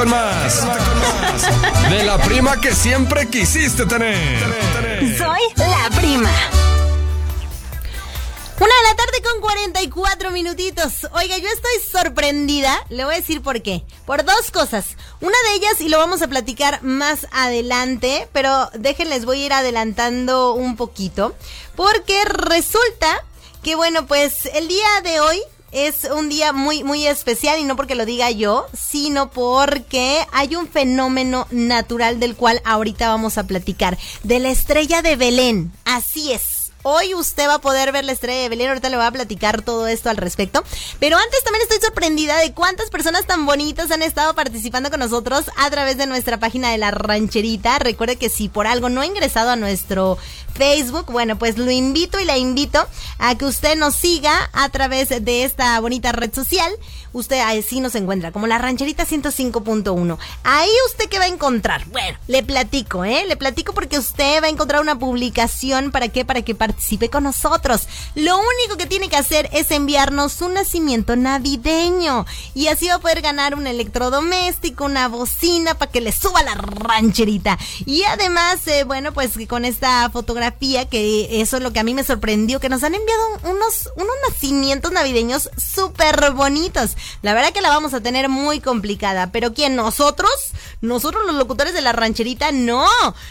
Con más. De la prima que siempre quisiste tener. Soy la prima. Una de la tarde con 44 minutitos. Oiga, yo estoy sorprendida. Le voy a decir por qué. Por dos cosas. Una de ellas, y lo vamos a platicar más adelante, pero déjenles, voy a ir adelantando un poquito. Porque resulta que, bueno, pues el día de hoy es un día muy, muy especial y no porque lo diga yo, sino porque hay un fenómeno natural del cual ahorita vamos a platicar. De la estrella de Belén. Así es. Hoy usted va a poder ver la estrella de Belén, ahorita le voy a platicar todo esto al respecto. Pero antes también estoy sorprendida de cuántas personas tan bonitas han estado participando con nosotros a través de nuestra página de la rancherita. Recuerde que si por algo no ha ingresado a nuestro Facebook, bueno, pues lo invito y la invito a que usted nos siga a través de esta bonita red social. Usted así nos encuentra, como la rancherita 105.1. Ahí usted qué va a encontrar. Bueno, le platico, ¿eh? Le platico porque usted va a encontrar una publicación para qué, para que participe participe con nosotros. Lo único que tiene que hacer es enviarnos un nacimiento navideño y así va a poder ganar un electrodoméstico, una bocina para que le suba la rancherita. Y además, eh, bueno, pues con esta fotografía, que eso es lo que a mí me sorprendió, que nos han enviado unos, unos nacimientos navideños súper bonitos. La verdad que la vamos a tener muy complicada, pero ¿quién? ¿Nosotros? ¿Nosotros los locutores de la rancherita? No,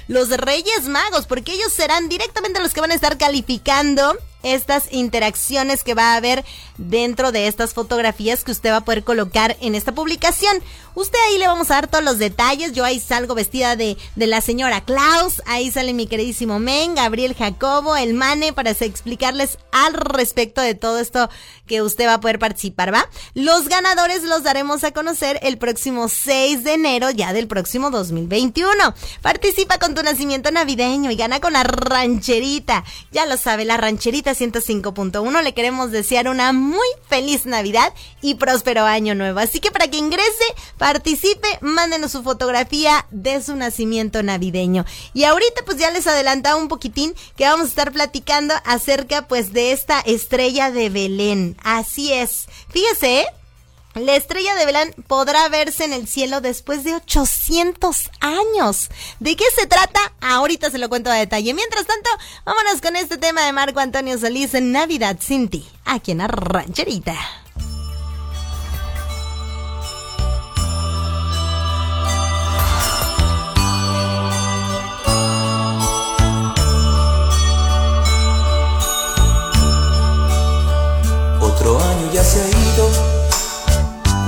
los Reyes Magos, porque ellos serán directamente los que van a estar calificando estas interacciones que va a haber dentro de estas fotografías que usted va a poder colocar en esta publicación. Usted ahí le vamos a dar todos los detalles. Yo ahí salgo vestida de, de la señora Klaus. Ahí sale mi queridísimo Men, Gabriel Jacobo, el Mane, para explicarles al respecto de todo esto que usted va a poder participar, ¿va? Los ganadores los daremos a conocer el próximo 6 de enero, ya del próximo 2021. Participa con tu nacimiento navideño y gana con la rancherita. Ya lo sabe, la rancherita 105.1. Le queremos desear una muy feliz Navidad y próspero año nuevo. Así que para que ingrese, participe, mándenos su fotografía de su nacimiento navideño. Y ahorita pues ya les adelantaba un poquitín que vamos a estar platicando acerca pues de esta estrella de Belén. Así es. Fíjese, ¿eh? La estrella de Belén podrá verse en el cielo después de 800 años. ¿De qué se trata? Ahorita se lo cuento a detalle. Mientras tanto, vámonos con este tema de Marco Antonio Solís en Navidad sin ti, aquí en la rancherita. Otro año ya se ha ido,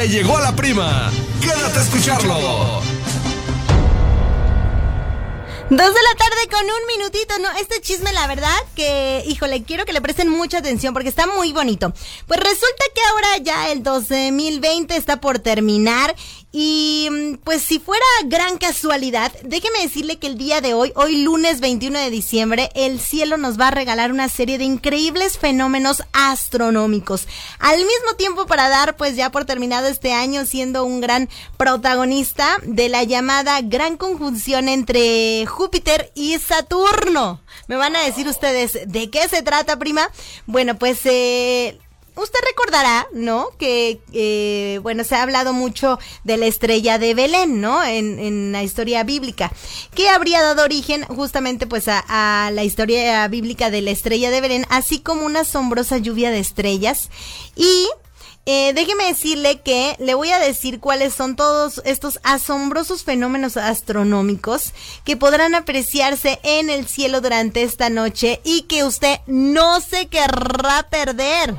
le llegó a la prima. Quédate a escucharlo. Dos de la tarde con un minutito, ¿no? Este chisme, la verdad, que, híjole, quiero que le presten mucha atención porque está muy bonito. Pues resulta que ahora ya el 2020 está por terminar y mm, pues si fuera gran casualidad, déjeme decirle que el día de hoy, hoy lunes 21 de diciembre, el cielo nos va a regalar una serie de increíbles fenómenos astronómicos. Al mismo tiempo para dar pues ya por terminado este año siendo un gran protagonista de la llamada gran conjunción entre Júpiter y Saturno. Me van a decir ustedes, ¿de qué se trata, prima? Bueno, pues eh, Usted recordará, ¿no? Que, eh, bueno, se ha hablado mucho de la estrella de Belén, ¿no? En, en la historia bíblica, que habría dado origen justamente pues a, a, la historia bíblica de la estrella de Belén, así como una asombrosa lluvia de estrellas. Y eh, déjeme decirle que le voy a decir cuáles son todos estos asombrosos fenómenos astronómicos que podrán apreciarse en el cielo durante esta noche y que usted no se querrá perder.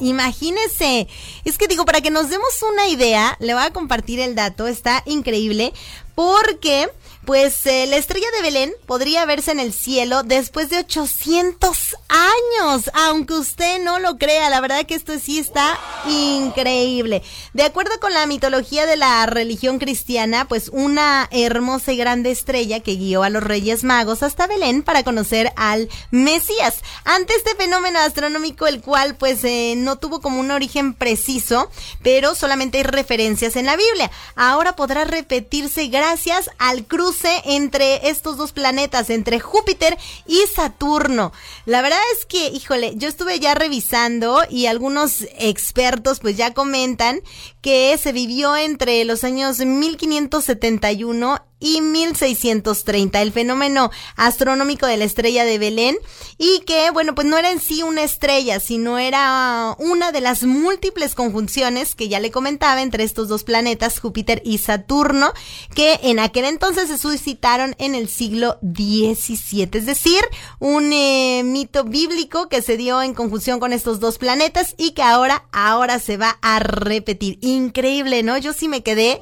Imagínese. Es que digo, para que nos demos una idea, le voy a compartir el dato, está increíble, porque pues eh, la estrella de Belén podría verse en el cielo después de 800 años, aunque usted no lo crea, la verdad que esto sí está increíble. De acuerdo con la mitología de la religión cristiana, pues una hermosa y grande estrella que guió a los Reyes Magos hasta Belén para conocer al Mesías. Ante este fenómeno astronómico, el cual pues eh, no tuvo como un origen preciso, pero solamente hay referencias en la Biblia. Ahora podrá repetirse gracias al entre estos dos planetas, entre Júpiter y Saturno. La verdad es que, híjole, yo estuve ya revisando y algunos expertos pues ya comentan que se vivió entre los años 1571 y 1630, el fenómeno astronómico de la estrella de Belén, y que, bueno, pues no era en sí una estrella, sino era una de las múltiples conjunciones que ya le comentaba entre estos dos planetas, Júpiter y Saturno, que en aquel entonces se suscitaron en el siglo XVII, es decir, un eh, mito bíblico que se dio en conjunción con estos dos planetas y que ahora, ahora se va a repetir. Increíble, ¿no? Yo sí me quedé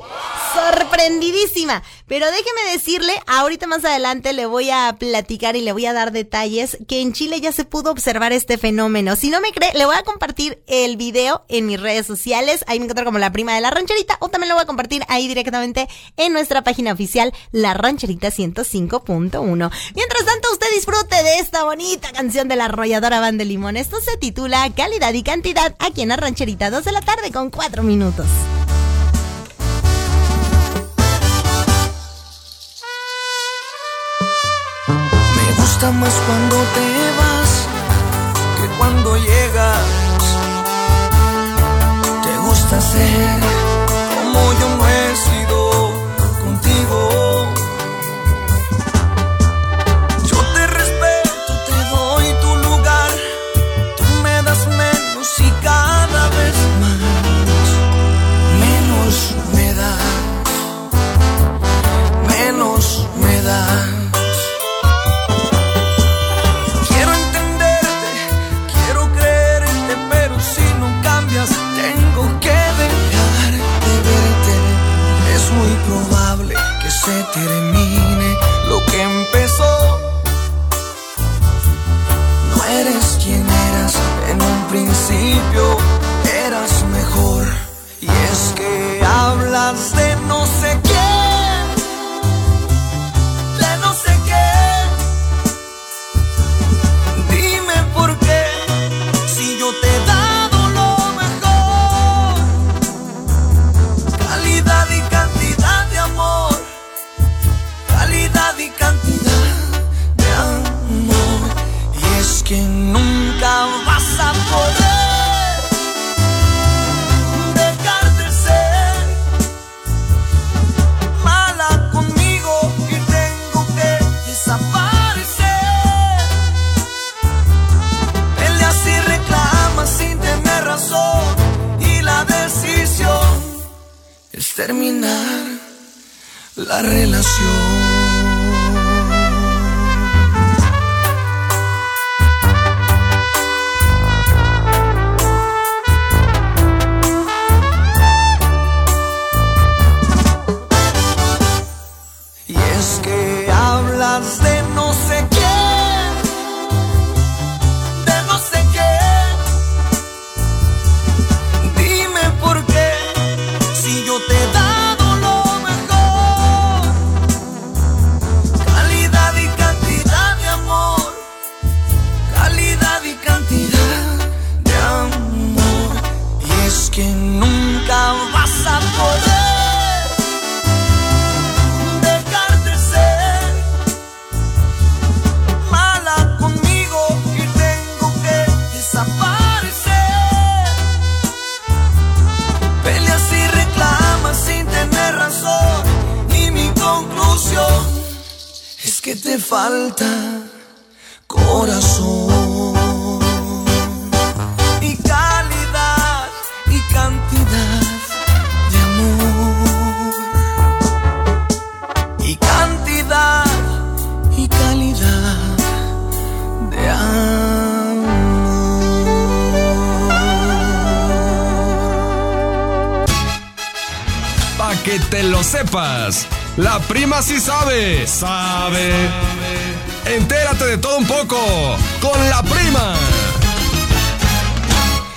sorprendidísima, pero déjeme decirle, ahorita más adelante le voy a platicar y le voy a dar detalles que en Chile ya se pudo observar este fenómeno. Si no me cree, le voy a compartir el video en mis redes sociales. Ahí me encuentro como la prima de la rancherita o también lo voy a compartir ahí directamente en nuestra página oficial, la rancherita 105.1. Mientras tanto, usted disfrute de esta bonita canción de la arrolladora Van de Limón. Esto se titula Calidad y Cantidad aquí en la rancherita, 2 de la tarde con 4 minutos. Más cuando te vas que cuando llegas. Te gusta ser como yo no he que te lo sepas. La prima sí sabe. Sabe. Entérate de todo un poco. Con la prima.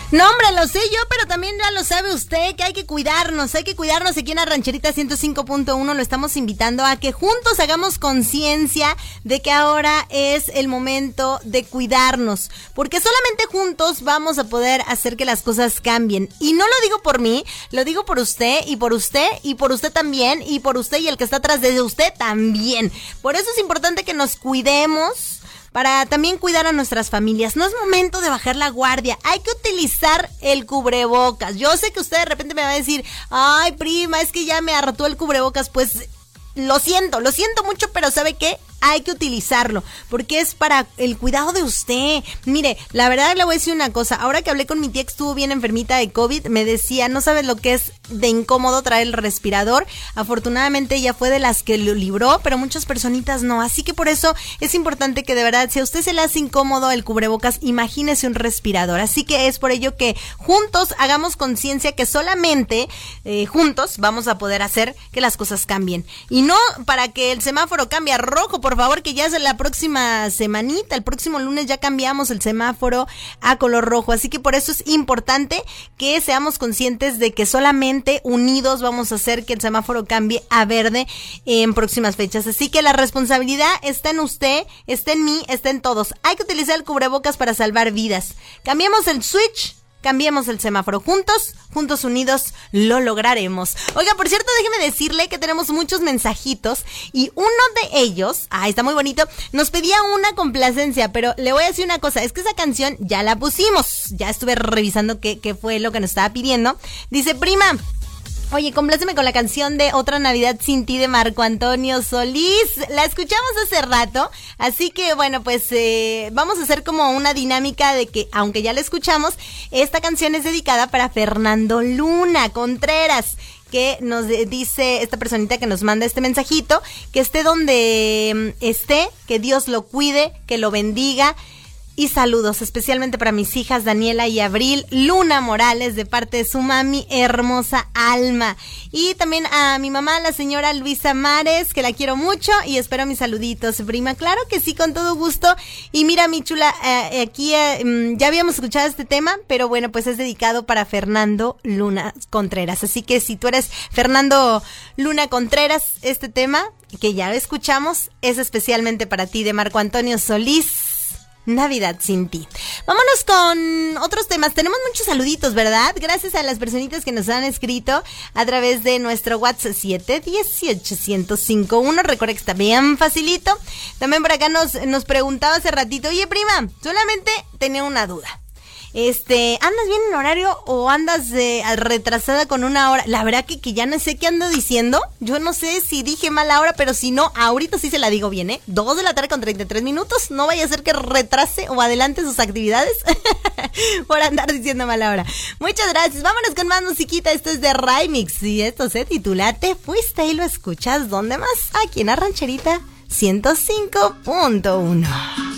No, hombre, lo sé yo, pero también ya lo sabe usted que hay que cuidarnos, hay que cuidarnos aquí en la rancherita 105.1. Lo estamos invitando a que juntos hagamos conciencia de que ahora es el momento de cuidarnos, porque solamente juntos vamos a poder hacer que las cosas cambien. Y no lo digo por mí, lo digo por usted y por usted y por usted también y por usted y el que está atrás de usted también. Por eso es importante que nos cuidemos para también cuidar a nuestras familias. No es momento de bajar la guardia, hay que utilizar el cubrebocas. Yo sé que usted de repente me va a decir, ay prima, es que ya me hartó el cubrebocas, pues lo siento, lo siento mucho, pero ¿sabe qué? Hay que utilizarlo, porque es para el cuidado de usted. Mire, la verdad le voy a decir una cosa, ahora que hablé con mi tía que estuvo bien enfermita de COVID, me decía, no sabes lo que es de incómodo traer el respirador. Afortunadamente ella fue de las que lo libró, pero muchas personitas no. Así que por eso es importante que de verdad, si a usted se le hace incómodo el cubrebocas, imagínese un respirador. Así que es por ello que juntos hagamos conciencia que solamente eh, juntos vamos a poder hacer que las cosas cambien. Y no para que el semáforo cambie a rojo, por favor, que ya es la próxima semanita, el próximo lunes ya cambiamos el semáforo a color rojo. Así que por eso es importante que seamos conscientes de que solamente unidos vamos a hacer que el semáforo cambie a verde en próximas fechas. Así que la responsabilidad está en usted, está en mí, está en todos. Hay que utilizar el cubrebocas para salvar vidas. Cambiemos el switch Cambiemos el semáforo juntos, juntos unidos, lo lograremos. Oiga, por cierto, déjeme decirle que tenemos muchos mensajitos y uno de ellos, ah, está muy bonito, nos pedía una complacencia, pero le voy a decir una cosa, es que esa canción ya la pusimos, ya estuve revisando qué, qué fue lo que nos estaba pidiendo. Dice, prima, Oye, compláceme con la canción de Otra Navidad sin ti de Marco Antonio Solís. La escuchamos hace rato, así que bueno, pues eh, vamos a hacer como una dinámica de que, aunque ya la escuchamos, esta canción es dedicada para Fernando Luna Contreras que nos dice esta personita que nos manda este mensajito, que esté donde mm, esté, que Dios lo cuide, que lo bendiga y saludos especialmente para mis hijas Daniela y Abril, Luna Morales de parte de su mami hermosa Alma. Y también a mi mamá la señora Luisa Mares que la quiero mucho y espero mis saluditos prima, claro que sí con todo gusto. Y mira mi chula eh, aquí eh, mm, ya habíamos escuchado este tema pero bueno pues es dedicado para Fernando Luna Contreras. Así que si tú eres Fernando Luna Contreras este tema que ya escuchamos es especialmente para ti de Marco Antonio Solís Navidad sin ti. Vámonos con otros temas. Tenemos muchos saluditos, ¿verdad? Gracias a las personitas que nos han escrito a través de nuestro WhatsApp 718-1051. Recuerda que está bien facilito. También por acá nos, nos preguntaba hace ratito, oye prima, solamente tenía una duda. Este, ¿andas bien en horario o andas retrasada con una hora? La verdad que, que ya no sé qué ando diciendo. Yo no sé si dije mala hora, pero si no, ahorita sí se la digo bien, ¿eh? Dos de la tarde con 33 minutos. No vaya a ser que retrase o adelante sus actividades por andar diciendo mala hora. Muchas gracias. Vámonos con más musiquita. Esto es de Rymix y esto se titula Te fuiste y lo escuchas. ¿Dónde más? Aquí en la rancherita 105.1.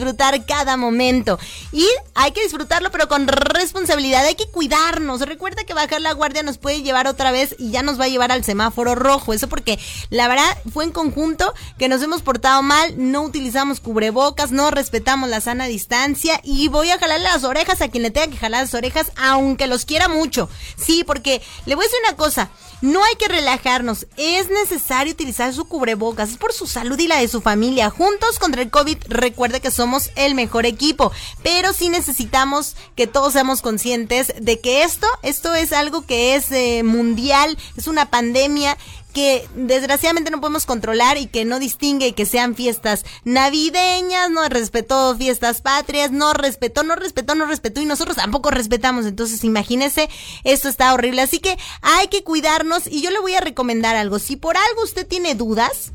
disfrutar cada momento. Y hay que disfrutarlo, pero con responsabilidad. Hay que cuidarnos. Recuerda que bajar la guardia nos puede llevar otra vez y ya nos va a llevar al semáforo rojo. Eso porque la verdad fue en conjunto que nos hemos portado mal, no utilizamos cubrebocas, no respetamos la sana distancia y voy a jalarle las orejas a quien le tenga que jalar las orejas, aunque los quiera mucho. Sí, porque le voy a decir una cosa. No hay que relajarnos. Es necesario utilizar su cubrebocas. Es por su salud y la de su familia. Juntos contra el COVID, recuerde que somos el mejor equipo. Pero sí necesitamos que todos seamos conscientes de que esto, esto es algo que es eh, mundial, es una pandemia que desgraciadamente no podemos controlar y que no distingue que sean fiestas navideñas, no respetó fiestas patrias, no respetó, no respetó, no respetó y nosotros tampoco respetamos. Entonces, imagínese, esto está horrible. Así que hay que cuidarnos y yo le voy a recomendar algo. Si por algo usted tiene dudas,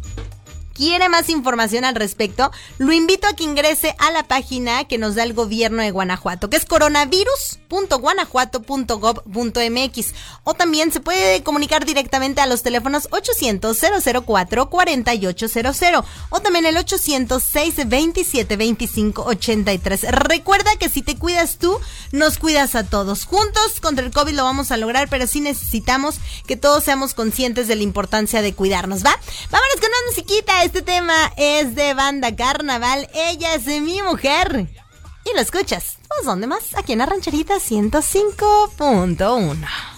quiere más información al respecto, lo invito a que ingrese a la página que nos da el gobierno de Guanajuato, que es coronavirus.guanajuato.gov.mx. O también se puede comunicar directamente a los teléfonos 800-004-4800 o también el 800-627-2583. Recuerda que si te cuidas tú, nos cuidas a todos. Juntos contra el COVID lo vamos a lograr, pero sí necesitamos que todos seamos conscientes de la importancia de cuidarnos, ¿va? Vámonos con una musiquita. Este tema es de banda Carnaval. Ella es mi mujer. Y lo escuchas. ¿Pues dónde más? Aquí en la rancherita 105.1.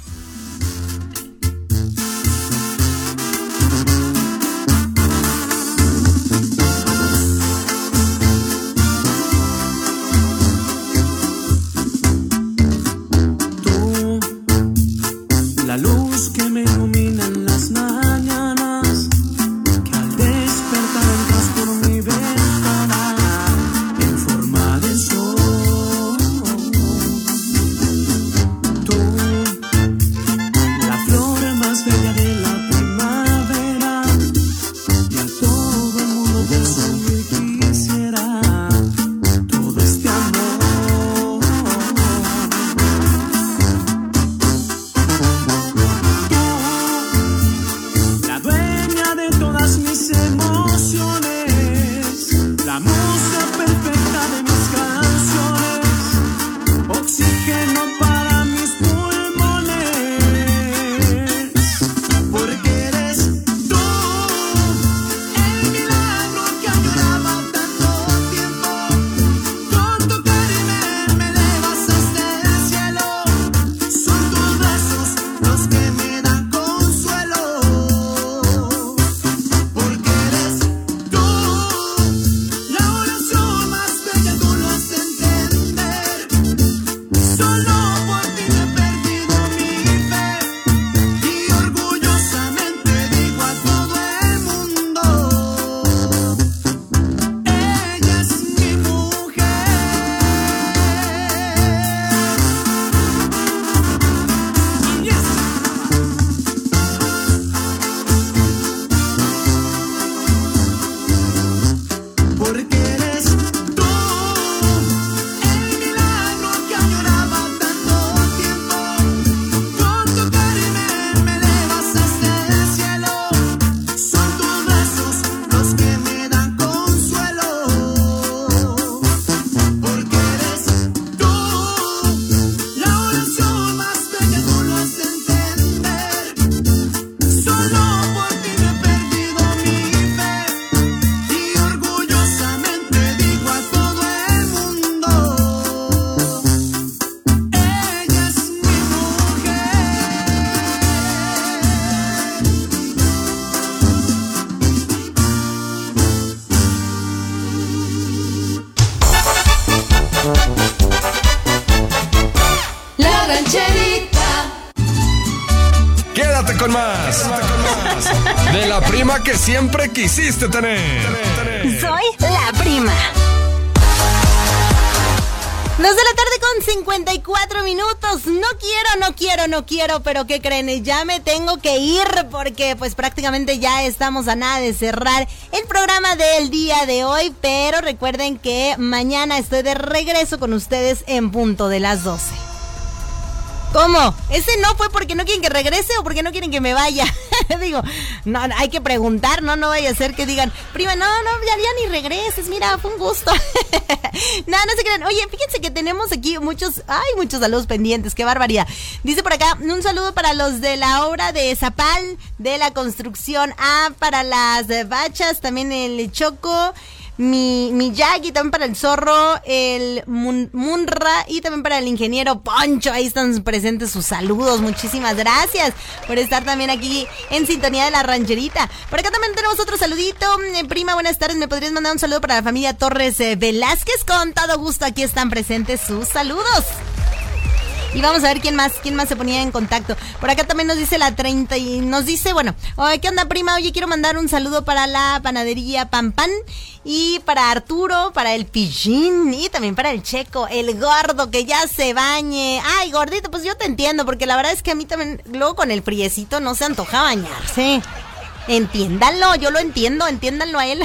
De la prima que siempre quisiste tener. Soy la prima. Dos de la tarde con 54 minutos. No quiero, no quiero, no quiero, pero ¿qué creen? Ya me tengo que ir porque pues prácticamente ya estamos a nada de cerrar el programa del día de hoy, pero recuerden que mañana estoy de regreso con ustedes en punto de las 12. ¿Cómo? ¿Ese no fue porque no quieren que regrese o porque no quieren que me vaya? Digo, no, hay que preguntar, ¿no? No vaya a ser que digan, prima, no, no, ya, ni regreses, mira, fue un gusto. no, no se crean. Oye, fíjense que tenemos aquí muchos, ay, muchos saludos pendientes, qué barbaridad. Dice por acá, un saludo para los de la obra de Zapal, de la construcción. Ah, para las bachas, también el Choco mi, mi Yagi, también para el zorro, el Mun- Munra y también para el ingeniero Poncho. Ahí están presentes sus saludos. Muchísimas gracias por estar también aquí en sintonía de la rancherita. Por acá también tenemos otro saludito. Eh, prima, buenas tardes. ¿Me podrías mandar un saludo para la familia Torres eh, Velázquez? Con todo gusto aquí están presentes sus saludos. Y vamos a ver quién más, quién más se ponía en contacto. Por acá también nos dice la 30 y nos dice, bueno, ¿qué onda prima? Oye, quiero mandar un saludo para la panadería Pan Pan y para Arturo, para el Pijín y también para el Checo, el gordo que ya se bañe. Ay, gordito, pues yo te entiendo porque la verdad es que a mí también luego con el friecito no se antoja bañarse. Entiéndanlo, yo lo entiendo, entiéndanlo a él.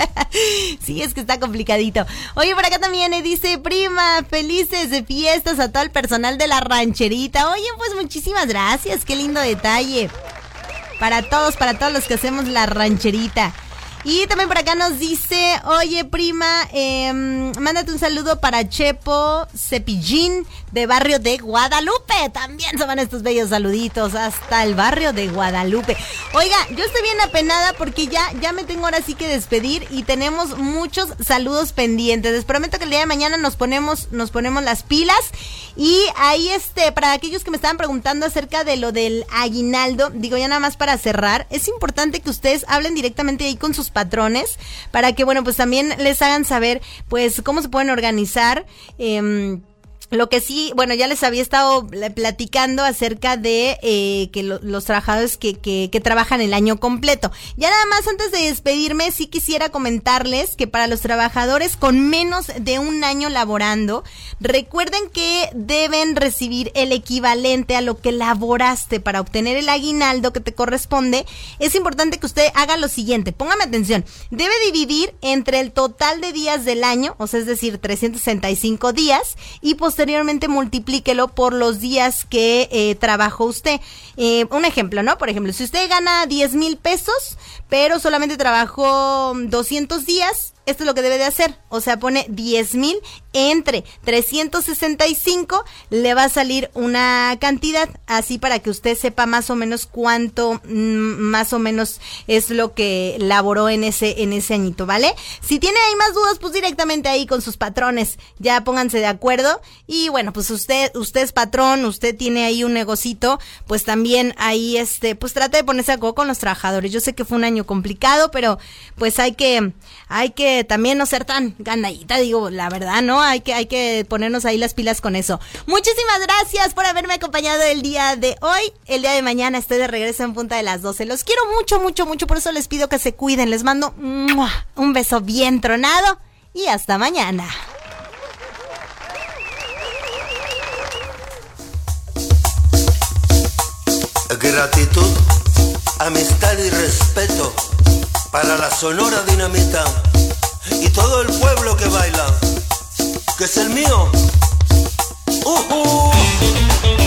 sí, es que está complicadito. Oye, por acá también eh, dice, prima, felices fiestas a todo el personal de la rancherita. Oye, pues muchísimas gracias, qué lindo detalle. Para todos, para todos los que hacemos la rancherita. Y también por acá nos dice, oye prima, em, mándate un saludo para Chepo Cepillín de barrio de Guadalupe. También se van estos bellos saluditos hasta el barrio de Guadalupe. Oiga, yo estoy bien apenada porque ya, ya me tengo ahora sí que despedir y tenemos muchos saludos pendientes. Les prometo que el día de mañana nos ponemos, nos ponemos las pilas. Y ahí este, para aquellos que me estaban preguntando acerca de lo del aguinaldo, digo ya nada más para cerrar, es importante que ustedes hablen directamente ahí con sus patrones para que, bueno, pues también les hagan saber, pues, cómo se pueden organizar. Eh, lo que sí, bueno, ya les había estado platicando acerca de eh, que los trabajadores que, que, que, trabajan el año completo. Ya nada más antes de despedirme, sí quisiera comentarles que para los trabajadores con menos de un año laborando, recuerden que deben recibir el equivalente a lo que laboraste para obtener el aguinaldo que te corresponde. Es importante que usted haga lo siguiente, póngame atención, debe dividir entre el total de días del año, o sea, es decir, 365 días, y posteriormente multiplíquelo por los días que eh, trabajó usted. Eh, un ejemplo, ¿no? Por ejemplo, si usted gana 10 mil pesos, pero solamente trabajó 200 días, esto es lo que debe de hacer. O sea, pone 10 mil entre 365, le va a salir una cantidad así para que usted sepa más o menos cuánto mm, más o menos es lo que laboró en ese, en ese añito, ¿vale? Si tiene ahí más dudas, pues directamente ahí con sus patrones, ya pónganse de acuerdo. Y bueno, pues usted, usted es patrón, usted tiene ahí un negocito, pues también ahí este, pues trate de ponerse a con los trabajadores. Yo sé que fue un año complicado, pero pues hay que, hay que también no ser tan ganadita, digo, la verdad, ¿no? Hay que, hay que ponernos ahí las pilas con eso. Muchísimas gracias por haberme acompañado el día de hoy. El día de mañana estoy de regreso en punta de las 12. Los quiero mucho, mucho, mucho. Por eso les pido que se cuiden. Les mando un beso bien tronado y hasta mañana. Gratitud, amistad y respeto para la Sonora Dinamita y todo el pueblo que baila, que es el mío. Uh -uh.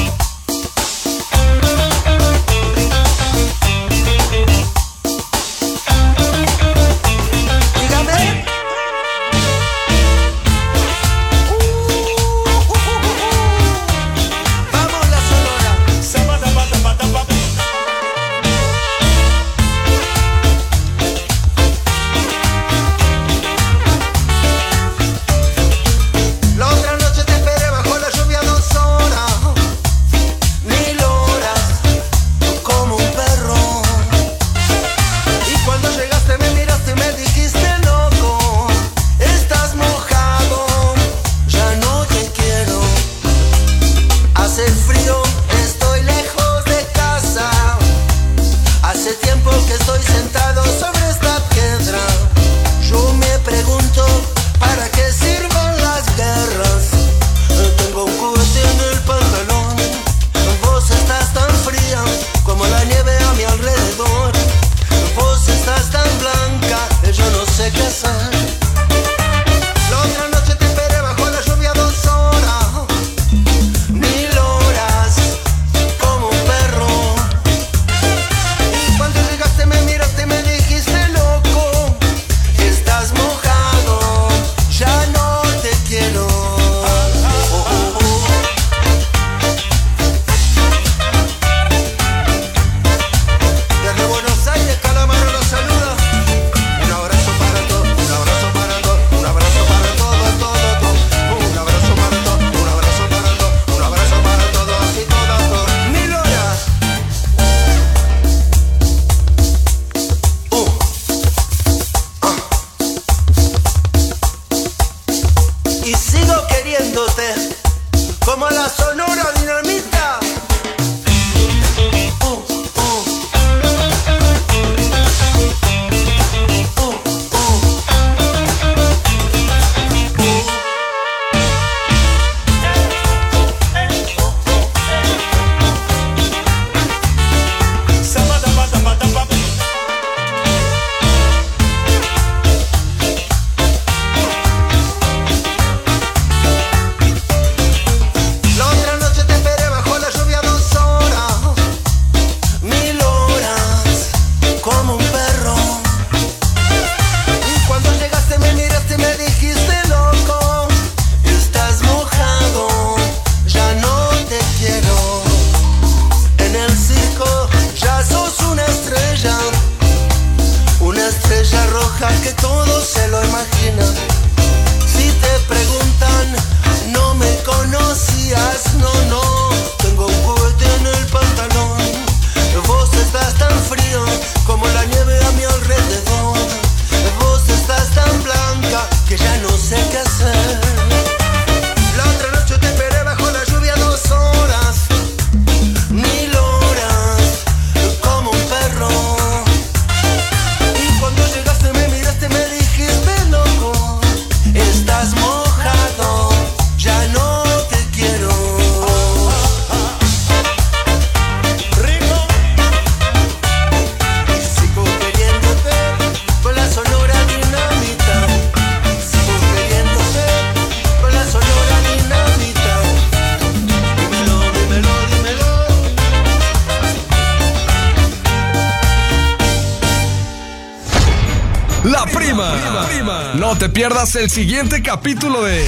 El siguiente capítulo de